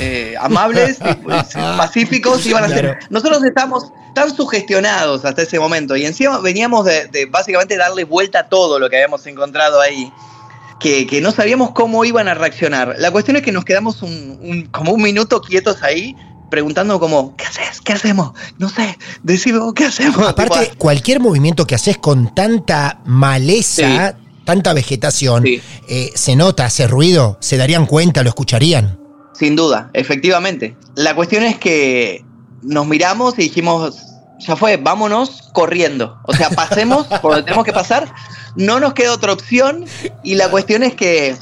eh, amables, pacíficos, si iban a Claro. ser... Nosotros estábamos tan sugestionados hasta ese momento y encima veníamos de, de básicamente darle vuelta a todo lo que habíamos encontrado ahí. Que, que no sabíamos cómo iban a reaccionar. La cuestión es que nos quedamos un, un- como un minuto quietos ahí, preguntando como, ¿qué haces? ¿Qué hacemos? No sé, decime vos, ¿qué hacemos? Aparte, cualquier movimiento que haces con tanta maleza, tanta vegetación, Sí. eh, se nota, hace ruido, se darían cuenta, lo escucharían. Sin duda, efectivamente. La cuestión es que nos miramos y dijimos, ya fue, vámonos corriendo. O sea, pasemos por donde tenemos que pasar, no nos queda otra opción y la cuestión es que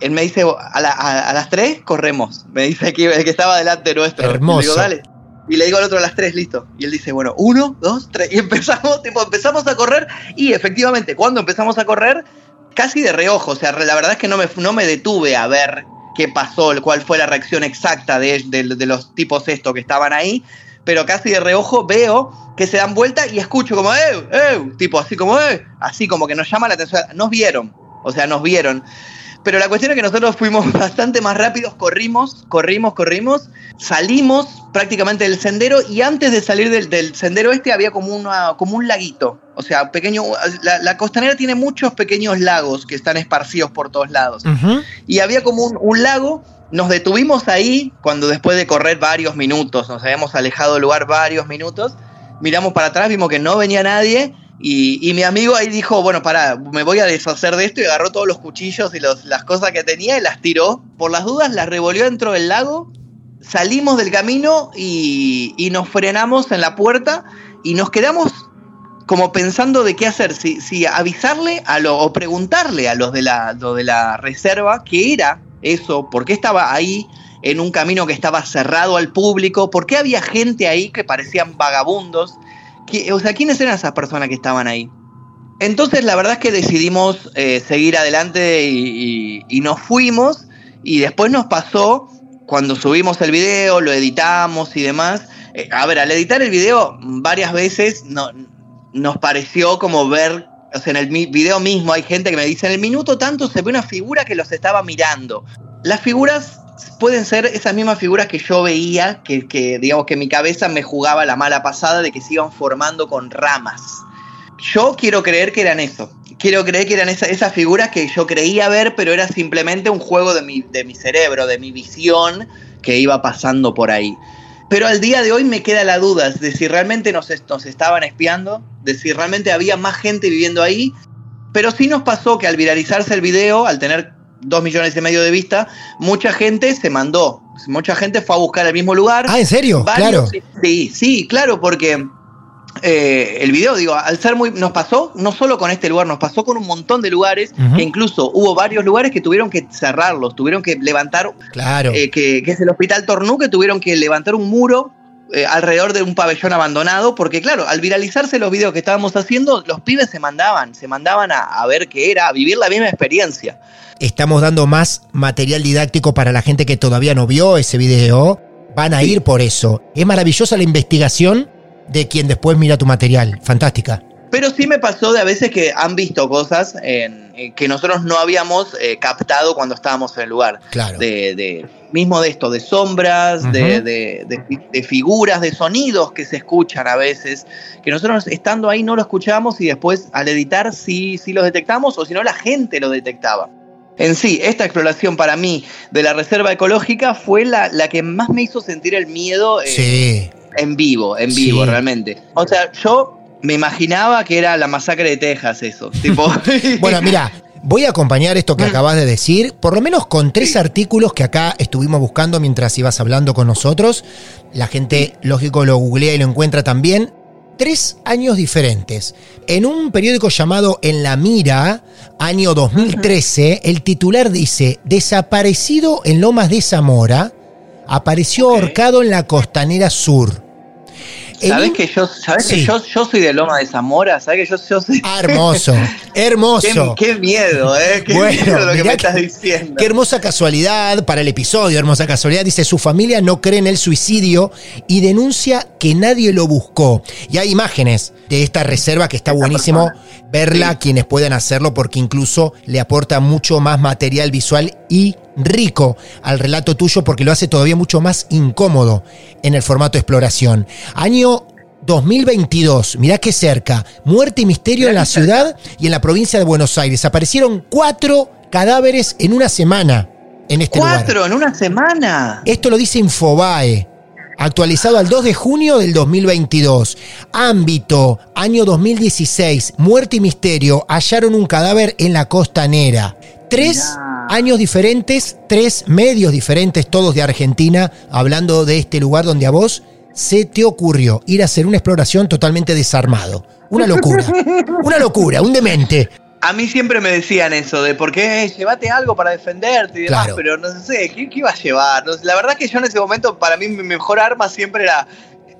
él me dice, a, la- a- a las tres corremos. Me dice aquí el que estaba delante nuestro. Hermoso. Y le digo, dale. Y le digo al otro a las tres, listo. Y él dice, bueno, uno, dos, tres. Y empezamos, tipo, empezamos a correr. Y efectivamente, cuando empezamos a correr, casi de reojo. O sea, la verdad es que no me, no me detuve a ver qué pasó, cuál fue la reacción exacta de, de- de los tipos estos que estaban ahí. Pero casi de reojo veo que se dan vuelta y escucho como, ¡eh! ¡eh! Tipo así como, ¡eh! Así como que nos llama la atención. Nos vieron. O sea, nos vieron. Pero la cuestión es que nosotros fuimos bastante más rápidos, corrimos, corrimos, corrimos, salimos prácticamente del sendero y antes de salir del, del sendero este había como, una, como un laguito. O sea, pequeño, la, la costanera tiene muchos pequeños lagos que están esparcidos por todos lados. Y había como un, un lago, nos detuvimos ahí cuando después de correr varios minutos, nos habíamos alejado del lugar varios minutos, miramos para atrás, vimos que no venía nadie y, mi amigo ahí dijo, bueno, pará, me voy a deshacer de esto y agarró todos los cuchillos y las cosas que tenía y las tiró. Por las dudas las revolvió dentro del lago, salimos del camino y, nos frenamos en la puerta y nos quedamos como pensando de qué hacer, si, avisarle a lo, o preguntarle a los de la, de la reserva qué era eso, por qué estaba ahí en un camino que estaba cerrado al público, por qué había gente ahí que parecían vagabundos, ¿Qué- o sea, ¿quiénes eran esas personas que estaban ahí? Entonces la verdad es que decidimos eh, seguir adelante y nos fuimos y después nos pasó cuando subimos el video, lo editamos y demás. eh, a ver, al editar el video varias veces no, nos pareció como ver, o sea, en el video mismo hay gente que me dice, en el minuto tanto se ve una figura que los estaba mirando. Las figuras pueden ser esas mismas figuras que yo veía, que, digamos que mi cabeza me jugaba la mala pasada de que se iban formando con ramas. Yo quiero creer que eran eso. Quiero creer que eran esa- esas figuras que yo creía ver, pero era simplemente un juego de mi cerebro, de mi visión que iba pasando por ahí. Pero al día de hoy me queda la duda de si realmente nos, est- nos estaban espiando, de si realmente había más gente viviendo ahí. Pero sí nos pasó que al viralizarse el video, al tener dos millones y medio de vistas, mucha gente se mandó mucha gente fue a buscar el mismo lugar. Ah, ¿en serio? Varios- claro. Sí, sí, claro, porque eh, el video, digo, al ser muy. Nos pasó no solo con este lugar, nos pasó con un montón de lugares, que incluso hubo varios lugares que tuvieron que cerrarlos, tuvieron que levantar, Claro. eh, que, que es el Hospital Tornú, que tuvieron que levantar un muro. eh, alrededor de un pabellón abandonado, porque claro, al viralizarse los videos que estábamos haciendo, los pibes se mandaban, se mandaban a, a ver qué era, a vivir la misma experiencia. Estamos dando más material didáctico para la gente que todavía no vio ese video. Van a ir por eso. Es maravillosa la investigación de quien después mira tu material. Fantástica. Pero sí me pasó de a veces que han visto cosas en- en que nosotros no habíamos eh, captado cuando estábamos en el lugar. Claro. De, de- mismo de esto, de sombras, de, de- de fi- de figuras, de sonidos que se escuchan a veces, que nosotros estando ahí no lo escuchábamos y después al editar sí, sí los detectamos o si no la gente lo detectaba. En sí, esta exploración para mí de la reserva ecológica fue la, la que más me hizo sentir el miedo eh, Sí. En vivo, en vivo, Sí. realmente. O sea, yo me imaginaba que era la masacre de Texas eso. Tipo, Bueno, mira, voy a acompañar esto que acabas de decir, por lo menos con tres artículos que acá estuvimos buscando mientras ibas hablando con nosotros. La gente, lógico, lo googlea y lo encuentra también. Tres años diferentes. En un periódico llamado En la Mira, año 2013, el titular dice, desaparecido en Lomas de Zamora, apareció ahorcado en la costanera sur. ¿Sabes que yo, sabes Sí. que yo, yo soy de Loma de Zamora? ¿Sabes que yo, yo soy... Ah, hermoso, hermoso. qué miedo, ¿eh? Qué Bueno, miedo lo que me estás diciendo. Qué hermosa casualidad para el episodio, hermosa casualidad. Dice, su familia no cree en el suicidio y denuncia que nadie lo buscó. Y hay imágenes de esta reserva que está Esta buenísimo persona. verla Sí. quienes puedan hacerlo porque incluso le aporta mucho más material visual y rico al relato tuyo porque lo hace todavía mucho más incómodo en el formato exploración. Año 2022, mirá qué cerca. Muerte y misterio Mirá en la ciudad y en la provincia de Buenos Aires. Aparecieron cuatro cadáveres en una semana en este lugar. Cuatro en una semana. Esto lo dice Infobae, actualizado al 2 de junio del 2022. Ámbito, año 2016, muerte y misterio, hallaron un cadáver en la costanera. Tres Mirá. Años diferentes, tres medios diferentes, todos de Argentina, hablando de este lugar donde a vos se te ocurrió ir a hacer una exploración totalmente desarmado. Una locura, una locura, un demente. A mí siempre me decían eso, de por qué llévate algo para defenderte y demás, Claro. pero no sé, ¿qué, qué iba a llevar? No sé, la verdad que yo en ese momento, para mí, mi mejor arma siempre era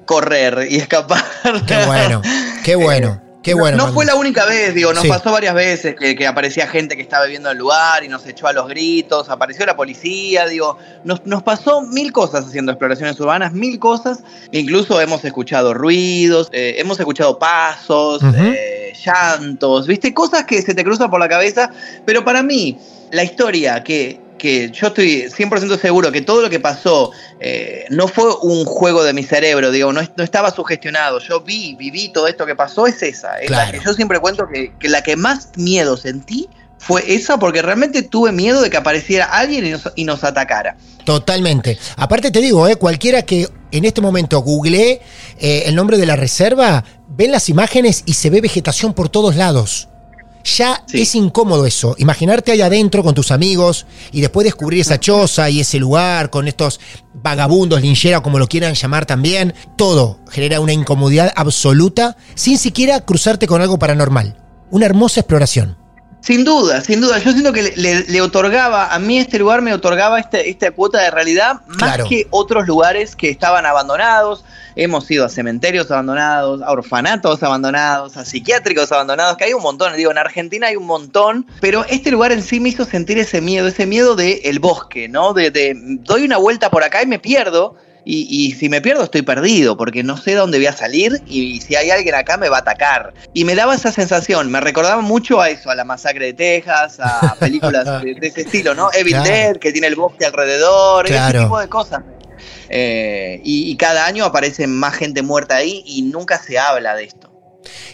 correr y escapar. Qué bueno, qué bueno, qué bueno. No fue la única vez, digo, nos Sí. pasó varias veces que, que aparecía gente que estaba viviendo en el lugar y nos echó a los gritos, apareció la policía, digo, nos, nos pasó mil cosas haciendo exploraciones urbanas, mil cosas, incluso hemos escuchado ruidos, eh, hemos escuchado pasos, eh, llantos, viste, cosas que se te cruzan por la cabeza, pero para mí, la historia que, que yo estoy 100% seguro que todo lo que pasó eh, no fue un juego de mi cerebro, digo, no, no estaba sugestionado. Yo vi, viví todo esto que pasó, es esa. Es la Claro. que yo siempre cuento que, que la que más miedo sentí fue esa porque realmente tuve miedo de que apareciera alguien y nos, y nos atacara. Totalmente. Aparte te digo, eh, cualquiera que en este momento googlee eh, el nombre de la reserva, ven las imágenes y se ve vegetación por todos lados. Ya Sí. es incómodo eso. Imaginarte ahí adentro con tus amigos y después descubrir esa choza y ese lugar con estos vagabundos, linchera, como lo quieran llamar también. Todo genera una incomodidad absoluta sin siquiera cruzarte con algo paranormal. Una hermosa exploración. Sin duda, sin duda. Yo siento que le, le- le otorgaba, a mí este lugar me otorgaba este, esta cuota de realidad más Claro. que otros lugares que estaban abandonados. Hemos ido a cementerios abandonados, a orfanatos abandonados, a psiquiátricos abandonados, que hay un montón. Digo, en Argentina hay un montón, pero este lugar en sí me hizo sentir ese miedo, ese miedo del el bosque, ¿no? De, de doy una vuelta por acá y me pierdo. Y, y si me pierdo estoy perdido porque no sé dónde voy a salir y, si hay alguien acá me va a atacar. Y me daba esa sensación, me recordaba mucho a eso, a la masacre de Texas, a películas de, de ese estilo, ¿no? Evil Claro. Dead, que tiene el bosque alrededor, Claro. ese tipo de cosas. Eh, y, y cada año aparece más gente muerta ahí y nunca se habla de esto.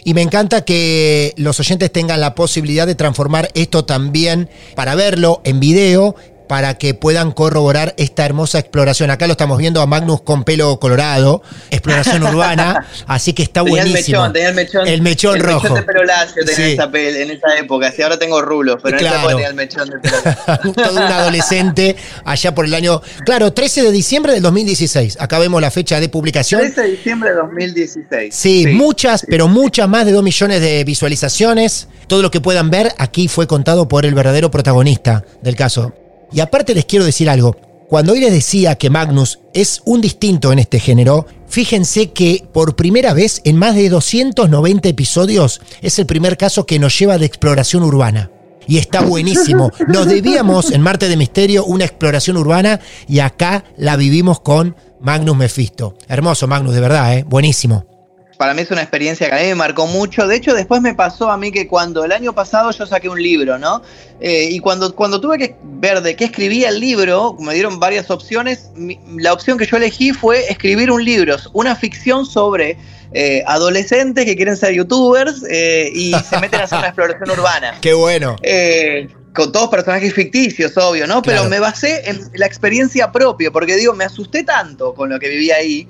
Y me encanta que los oyentes tengan la posibilidad de transformar esto también para verlo en video para que puedan corroborar esta hermosa exploración. Acá lo estamos viendo a Magnus con pelo colorado, exploración urbana, así que está Tenía el buenísimo. mechón, tenía el mechón. El mechón rojo. mechón de pelo lacio tenía Sí. esa pel- en esa época. Si ahora tengo rulos, pero en esa Claro. época tenía el mechón de pelo lacio. Todo un adolescente allá por el año. Claro, 13 de diciembre del 2016. Acá vemos la fecha de publicación. 13 de diciembre de 2016. Sí, muchas, pero muchas más de 2 millones de visualizaciones. Todo lo que puedan ver aquí fue contado por el verdadero protagonista del caso. Y aparte les quiero decir algo. Cuando hoy les decía que Magnus es un distinto en este género, fíjense que por primera vez en más de 290 episodios es el primer caso que nos lleva de exploración urbana. Y está buenísimo. Nos debíamos en Marte de Misterio una exploración urbana y acá la vivimos con Magnus Mephisto. Hermoso Magnus, de verdad, ¿eh? Buenísimo. Para mí es una experiencia que a mí me marcó mucho. De hecho, después me pasó a mí que cuando el año pasado yo saqué un libro, ¿no? Eh, y cuando, cuando tuve que ver de qué escribía el libro, me dieron varias opciones. mi- la opción que yo elegí fue escribir un libro, una ficción sobre eh, adolescentes que quieren ser youtubers eh, y se meten a hacer una exploración urbana. Qué bueno. Con todos personajes ficticios, obvio, ¿no? Pero me basé en la experiencia propia, porque digo, me asusté tanto con lo que viví ahí.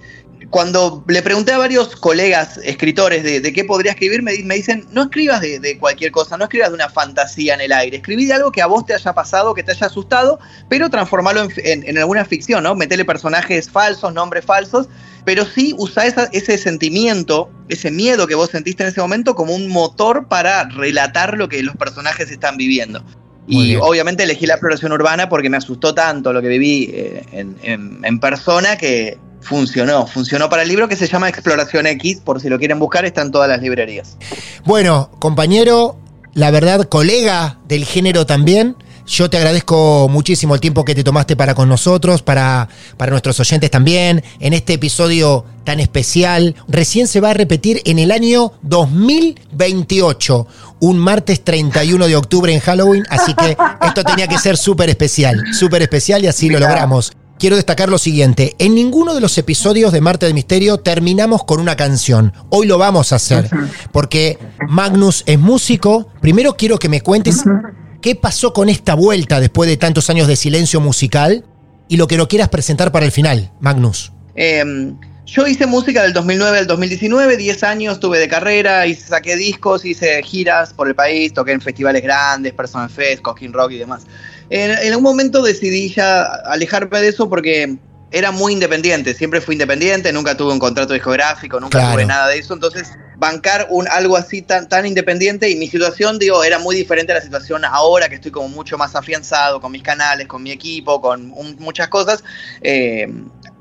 Cuando le pregunté a varios colegas escritores de, de qué podría escribir, me, di- me dicen, no escribas de, de cualquier cosa, no escribas de una fantasía en el aire, escribí de algo que a vos te haya pasado, que te haya asustado, pero transformarlo en, en- en alguna ficción, ¿no? Metele personajes falsos, nombres falsos, pero sí usa esa- ese sentimiento, ese miedo que vos sentiste en ese momento como un motor para relatar lo que los personajes están viviendo. Muy Y bien. obviamente elegí la exploración urbana porque me asustó tanto lo que viví eh, en persona que funcionó. Funcionó para el libro que se llama Exploración X, por si lo quieren buscar, está en todas las librerías. Bueno, compañero, la verdad, colega del género también. Yo te agradezco muchísimo el tiempo que te tomaste para con nosotros, para, para nuestros oyentes también, en este episodio tan especial. Recién se va a repetir en el año 2028, un martes 31 de octubre en Halloween, así que esto tenía que ser súper especial, súper especial y así lo logramos. Quiero destacar lo siguiente, en ninguno de los episodios de Marte del Misterio terminamos con una canción. Hoy lo vamos a hacer, porque Magnus es músico. Primero quiero que me cuentes qué pasó con esta vuelta después de tantos años de silencio musical y lo que no quieras presentar para el final, Magnus. Eh, yo hice música del 2009 al 2019, 10 años tuve de carrera, hice, saqué discos, hice giras por el país, toqué en festivales grandes, Personal Fest, Cosquín Rock y demás. En, en un momento decidí ya alejarme de eso porque era muy independiente, siempre fui independiente, nunca tuve un contrato discográfico, nunca Claro. tuve nada de eso, entonces bancar un, algo así tan, tan independiente y mi situación, digo, era muy diferente a la situación ahora que estoy como mucho más afianzado con mis canales, con mi equipo, con un- muchas cosas. Eh,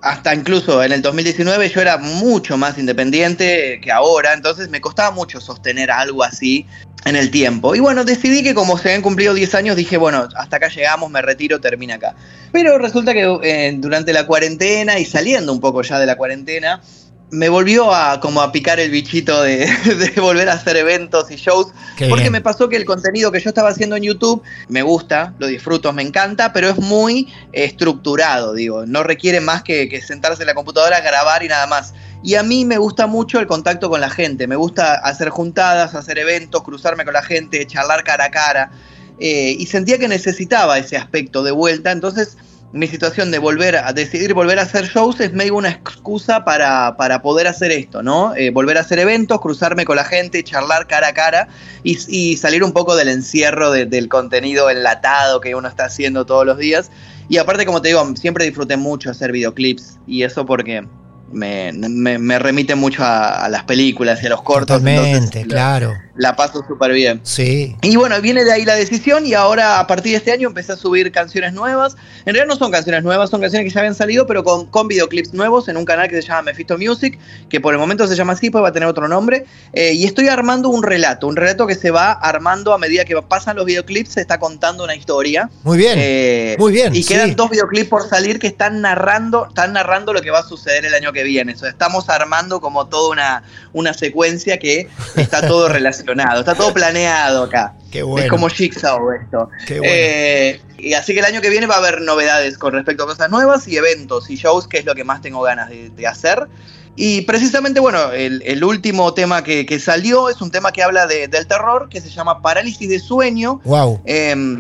hasta incluso en el 2019 yo era mucho más independiente que ahora, entonces me costaba mucho sostener algo así en el tiempo. Y bueno, decidí que como se habían cumplido 10 años, dije, bueno, hasta acá llegamos, me retiro, termina acá. Pero resulta que eh, durante la cuarentena y saliendo un poco ya de la cuarentena, me volvió a como a picar el bichito de, de volver a hacer eventos y shows. Qué porque bien. me pasó que el contenido que yo estaba haciendo en YouTube me gusta, lo disfruto, me encanta, pero es muy estructurado, digo. No requiere más que, que sentarse en la computadora, grabar y nada más. Y a mí me gusta mucho el contacto con la gente. Me gusta hacer juntadas, hacer eventos, cruzarme con la gente, charlar cara a cara. Eh, y sentía que necesitaba ese aspecto de vuelta. Entonces, mi situación de volver a decidir volver a hacer shows es medio una excusa para, para poder hacer esto, ¿no? Eh, volver a hacer eventos, cruzarme con la gente, charlar cara a cara y, y salir un poco del encierro de- del contenido enlatado que uno está haciendo todos los días. Y aparte, como te digo, siempre disfruté mucho hacer videoclips y eso porque me, me- me remite mucho a, a las películas y a los cortos. Totalmente, entonces claro. La paso súper bien. Sí. Y bueno, viene de ahí la decisión y ahora a partir de este año empecé a subir canciones nuevas. En realidad no son canciones nuevas, son canciones que ya habían salido, pero con, con videoclips nuevos en un canal que se llama Mephisto Music, que por el momento se llama así, pues va a tener otro nombre. Eh, y estoy armando un relato, un relato que se va armando a medida que pasan los videoclips, se está contando una historia. Muy bien. Eh, Muy bien, Y quedan dos videoclips por salir que están narrando, están narrando lo que va a suceder el año que viene. O sea, estamos armando como toda una, una secuencia que está todo relacionado, está todo planeado acá. Qué bueno. Es como Jigsaw esto. Qué bueno. Eh, y así que el año que viene va a haber novedades con respecto a cosas nuevas y eventos y shows, que es lo que más tengo ganas de, de hacer. Y precisamente, bueno, el, el último tema que, que salió es un tema que habla de- del terror, que se llama Parálisis de Sueño. Wow. Eh,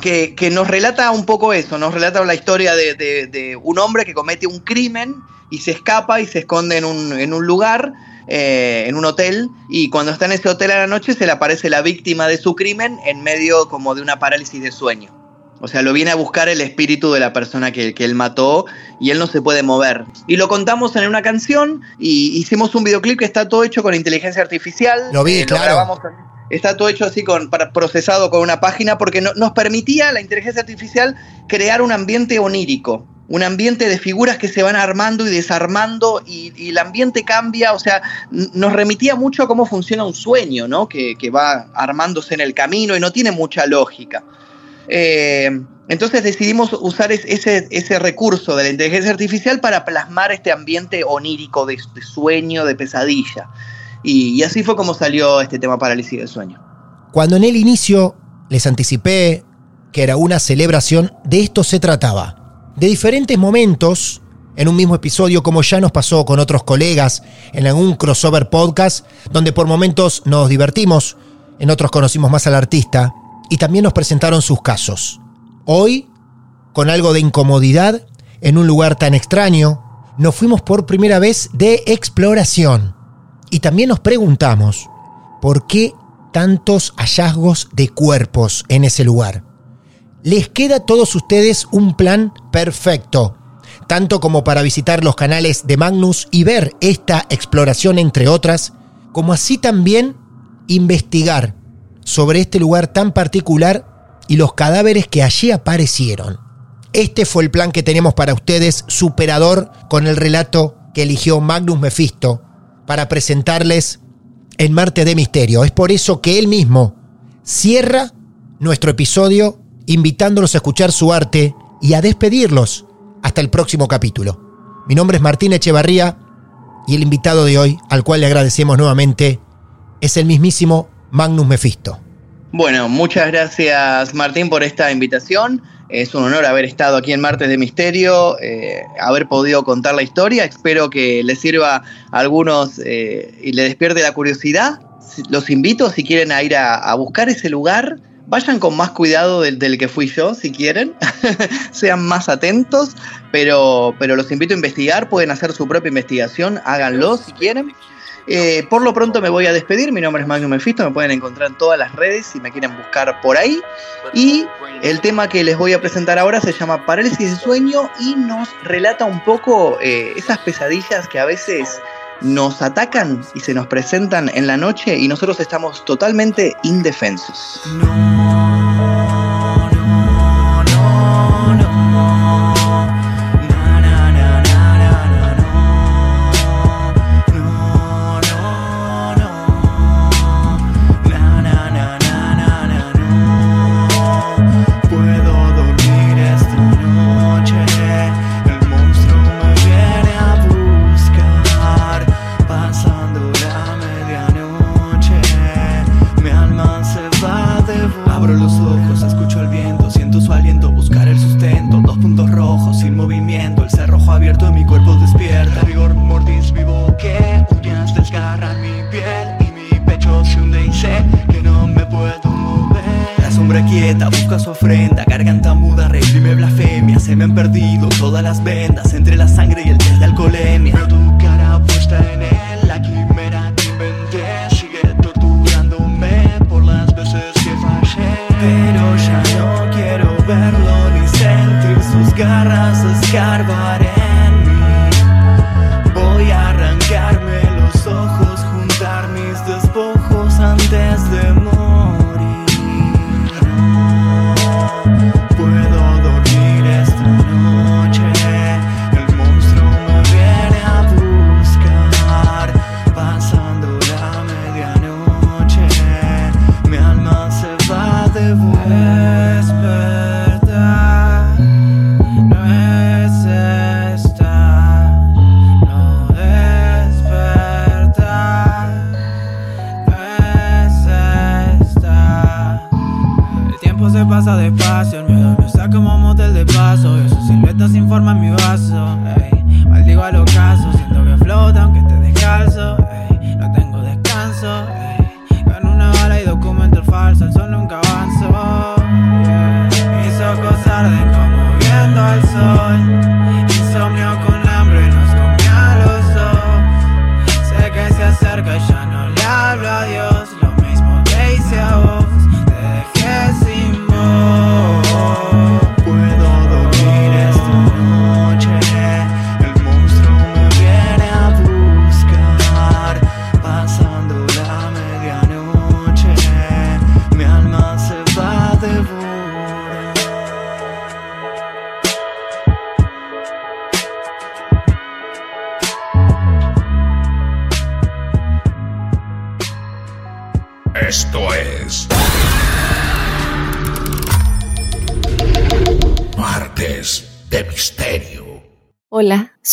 que, que nos relata un poco eso, nos relata la historia de, de- de un hombre que comete un crimen y se escapa y se esconde en un, en un lugar, eh, en un hotel, y cuando está en ese hotel a la noche se le aparece la víctima de su crimen en medio como de una parálisis de sueño. O sea, lo viene a buscar el espíritu de la persona que, que él mató y él no se puede mover. Y lo contamos en una canción y hicimos un videoclip que está todo hecho con inteligencia artificial. Lo vi, Eh, claro. está todo hecho así con, para, procesado con una página porque no- nos permitía la inteligencia artificial crear un ambiente onírico. Un ambiente de figuras que se van armando y desarmando y, el ambiente cambia, o sea, nos remitía mucho a cómo funciona un sueño, ¿no? Que, que va armándose en el camino y no tiene mucha lógica. Eh, entonces decidimos usar es- ese, ese recurso de la inteligencia artificial para plasmar este ambiente onírico de, de sueño, de pesadilla. Y, y así fue como salió este tema parálisis del sueño. Cuando en el inicio les anticipé que era una celebración, de esto se trataba. De diferentes momentos, en un mismo episodio, como ya nos pasó con otros colegas en algún crossover podcast, donde por momentos nos divertimos, en otros conocimos más al artista, y también nos presentaron sus casos. Hoy, con algo de incomodidad, en un lugar tan extraño, nos fuimos por primera vez de exploración. Y también nos preguntamos, ¿por qué tantos hallazgos de cuerpos en ese lugar? Les queda a todos ustedes un plan perfecto, tanto como para visitar los canales de Magnus y ver esta exploración entre otras, como así también investigar sobre este lugar tan particular y los cadáveres que allí aparecieron. Este fue el plan que teníamos para ustedes, superador con el relato que eligió Magnus Mephisto para presentarles en Marte de Misterio. Es por eso que él mismo cierra nuestro episodio invitándolos a escuchar su arte y a despedirlos hasta el próximo capítulo. Mi nombre es Martín Echevarría y el invitado de hoy, al cual le agradecemos nuevamente, es el mismísimo Magnus Mephisto. Bueno, muchas gracias Martín por esta invitación. Es un honor haber estado aquí en Martes de Misterio, eh, haber podido contar la historia. Espero que les sirva a algunos eh, y le despierte la curiosidad. Si- Los invito, si quieren, a ir a buscar ese lugar. Vayan con más cuidado del, que fui yo, si quieren. Sean más atentos, pero, pero los invito a investigar. Pueden hacer su propia investigación, háganlo si quieren. Eh, por lo pronto me voy a despedir. Mi nombre es Magnum Mephisto. Me pueden encontrar en todas las redes si me quieren buscar por ahí. Y el tema que les voy a presentar ahora se llama Parálisis de sueño y nos relata un poco eh, esas pesadillas que a veces nos atacan y se nos presentan en la noche y nosotros estamos totalmente indefensos. Puedo tiempo se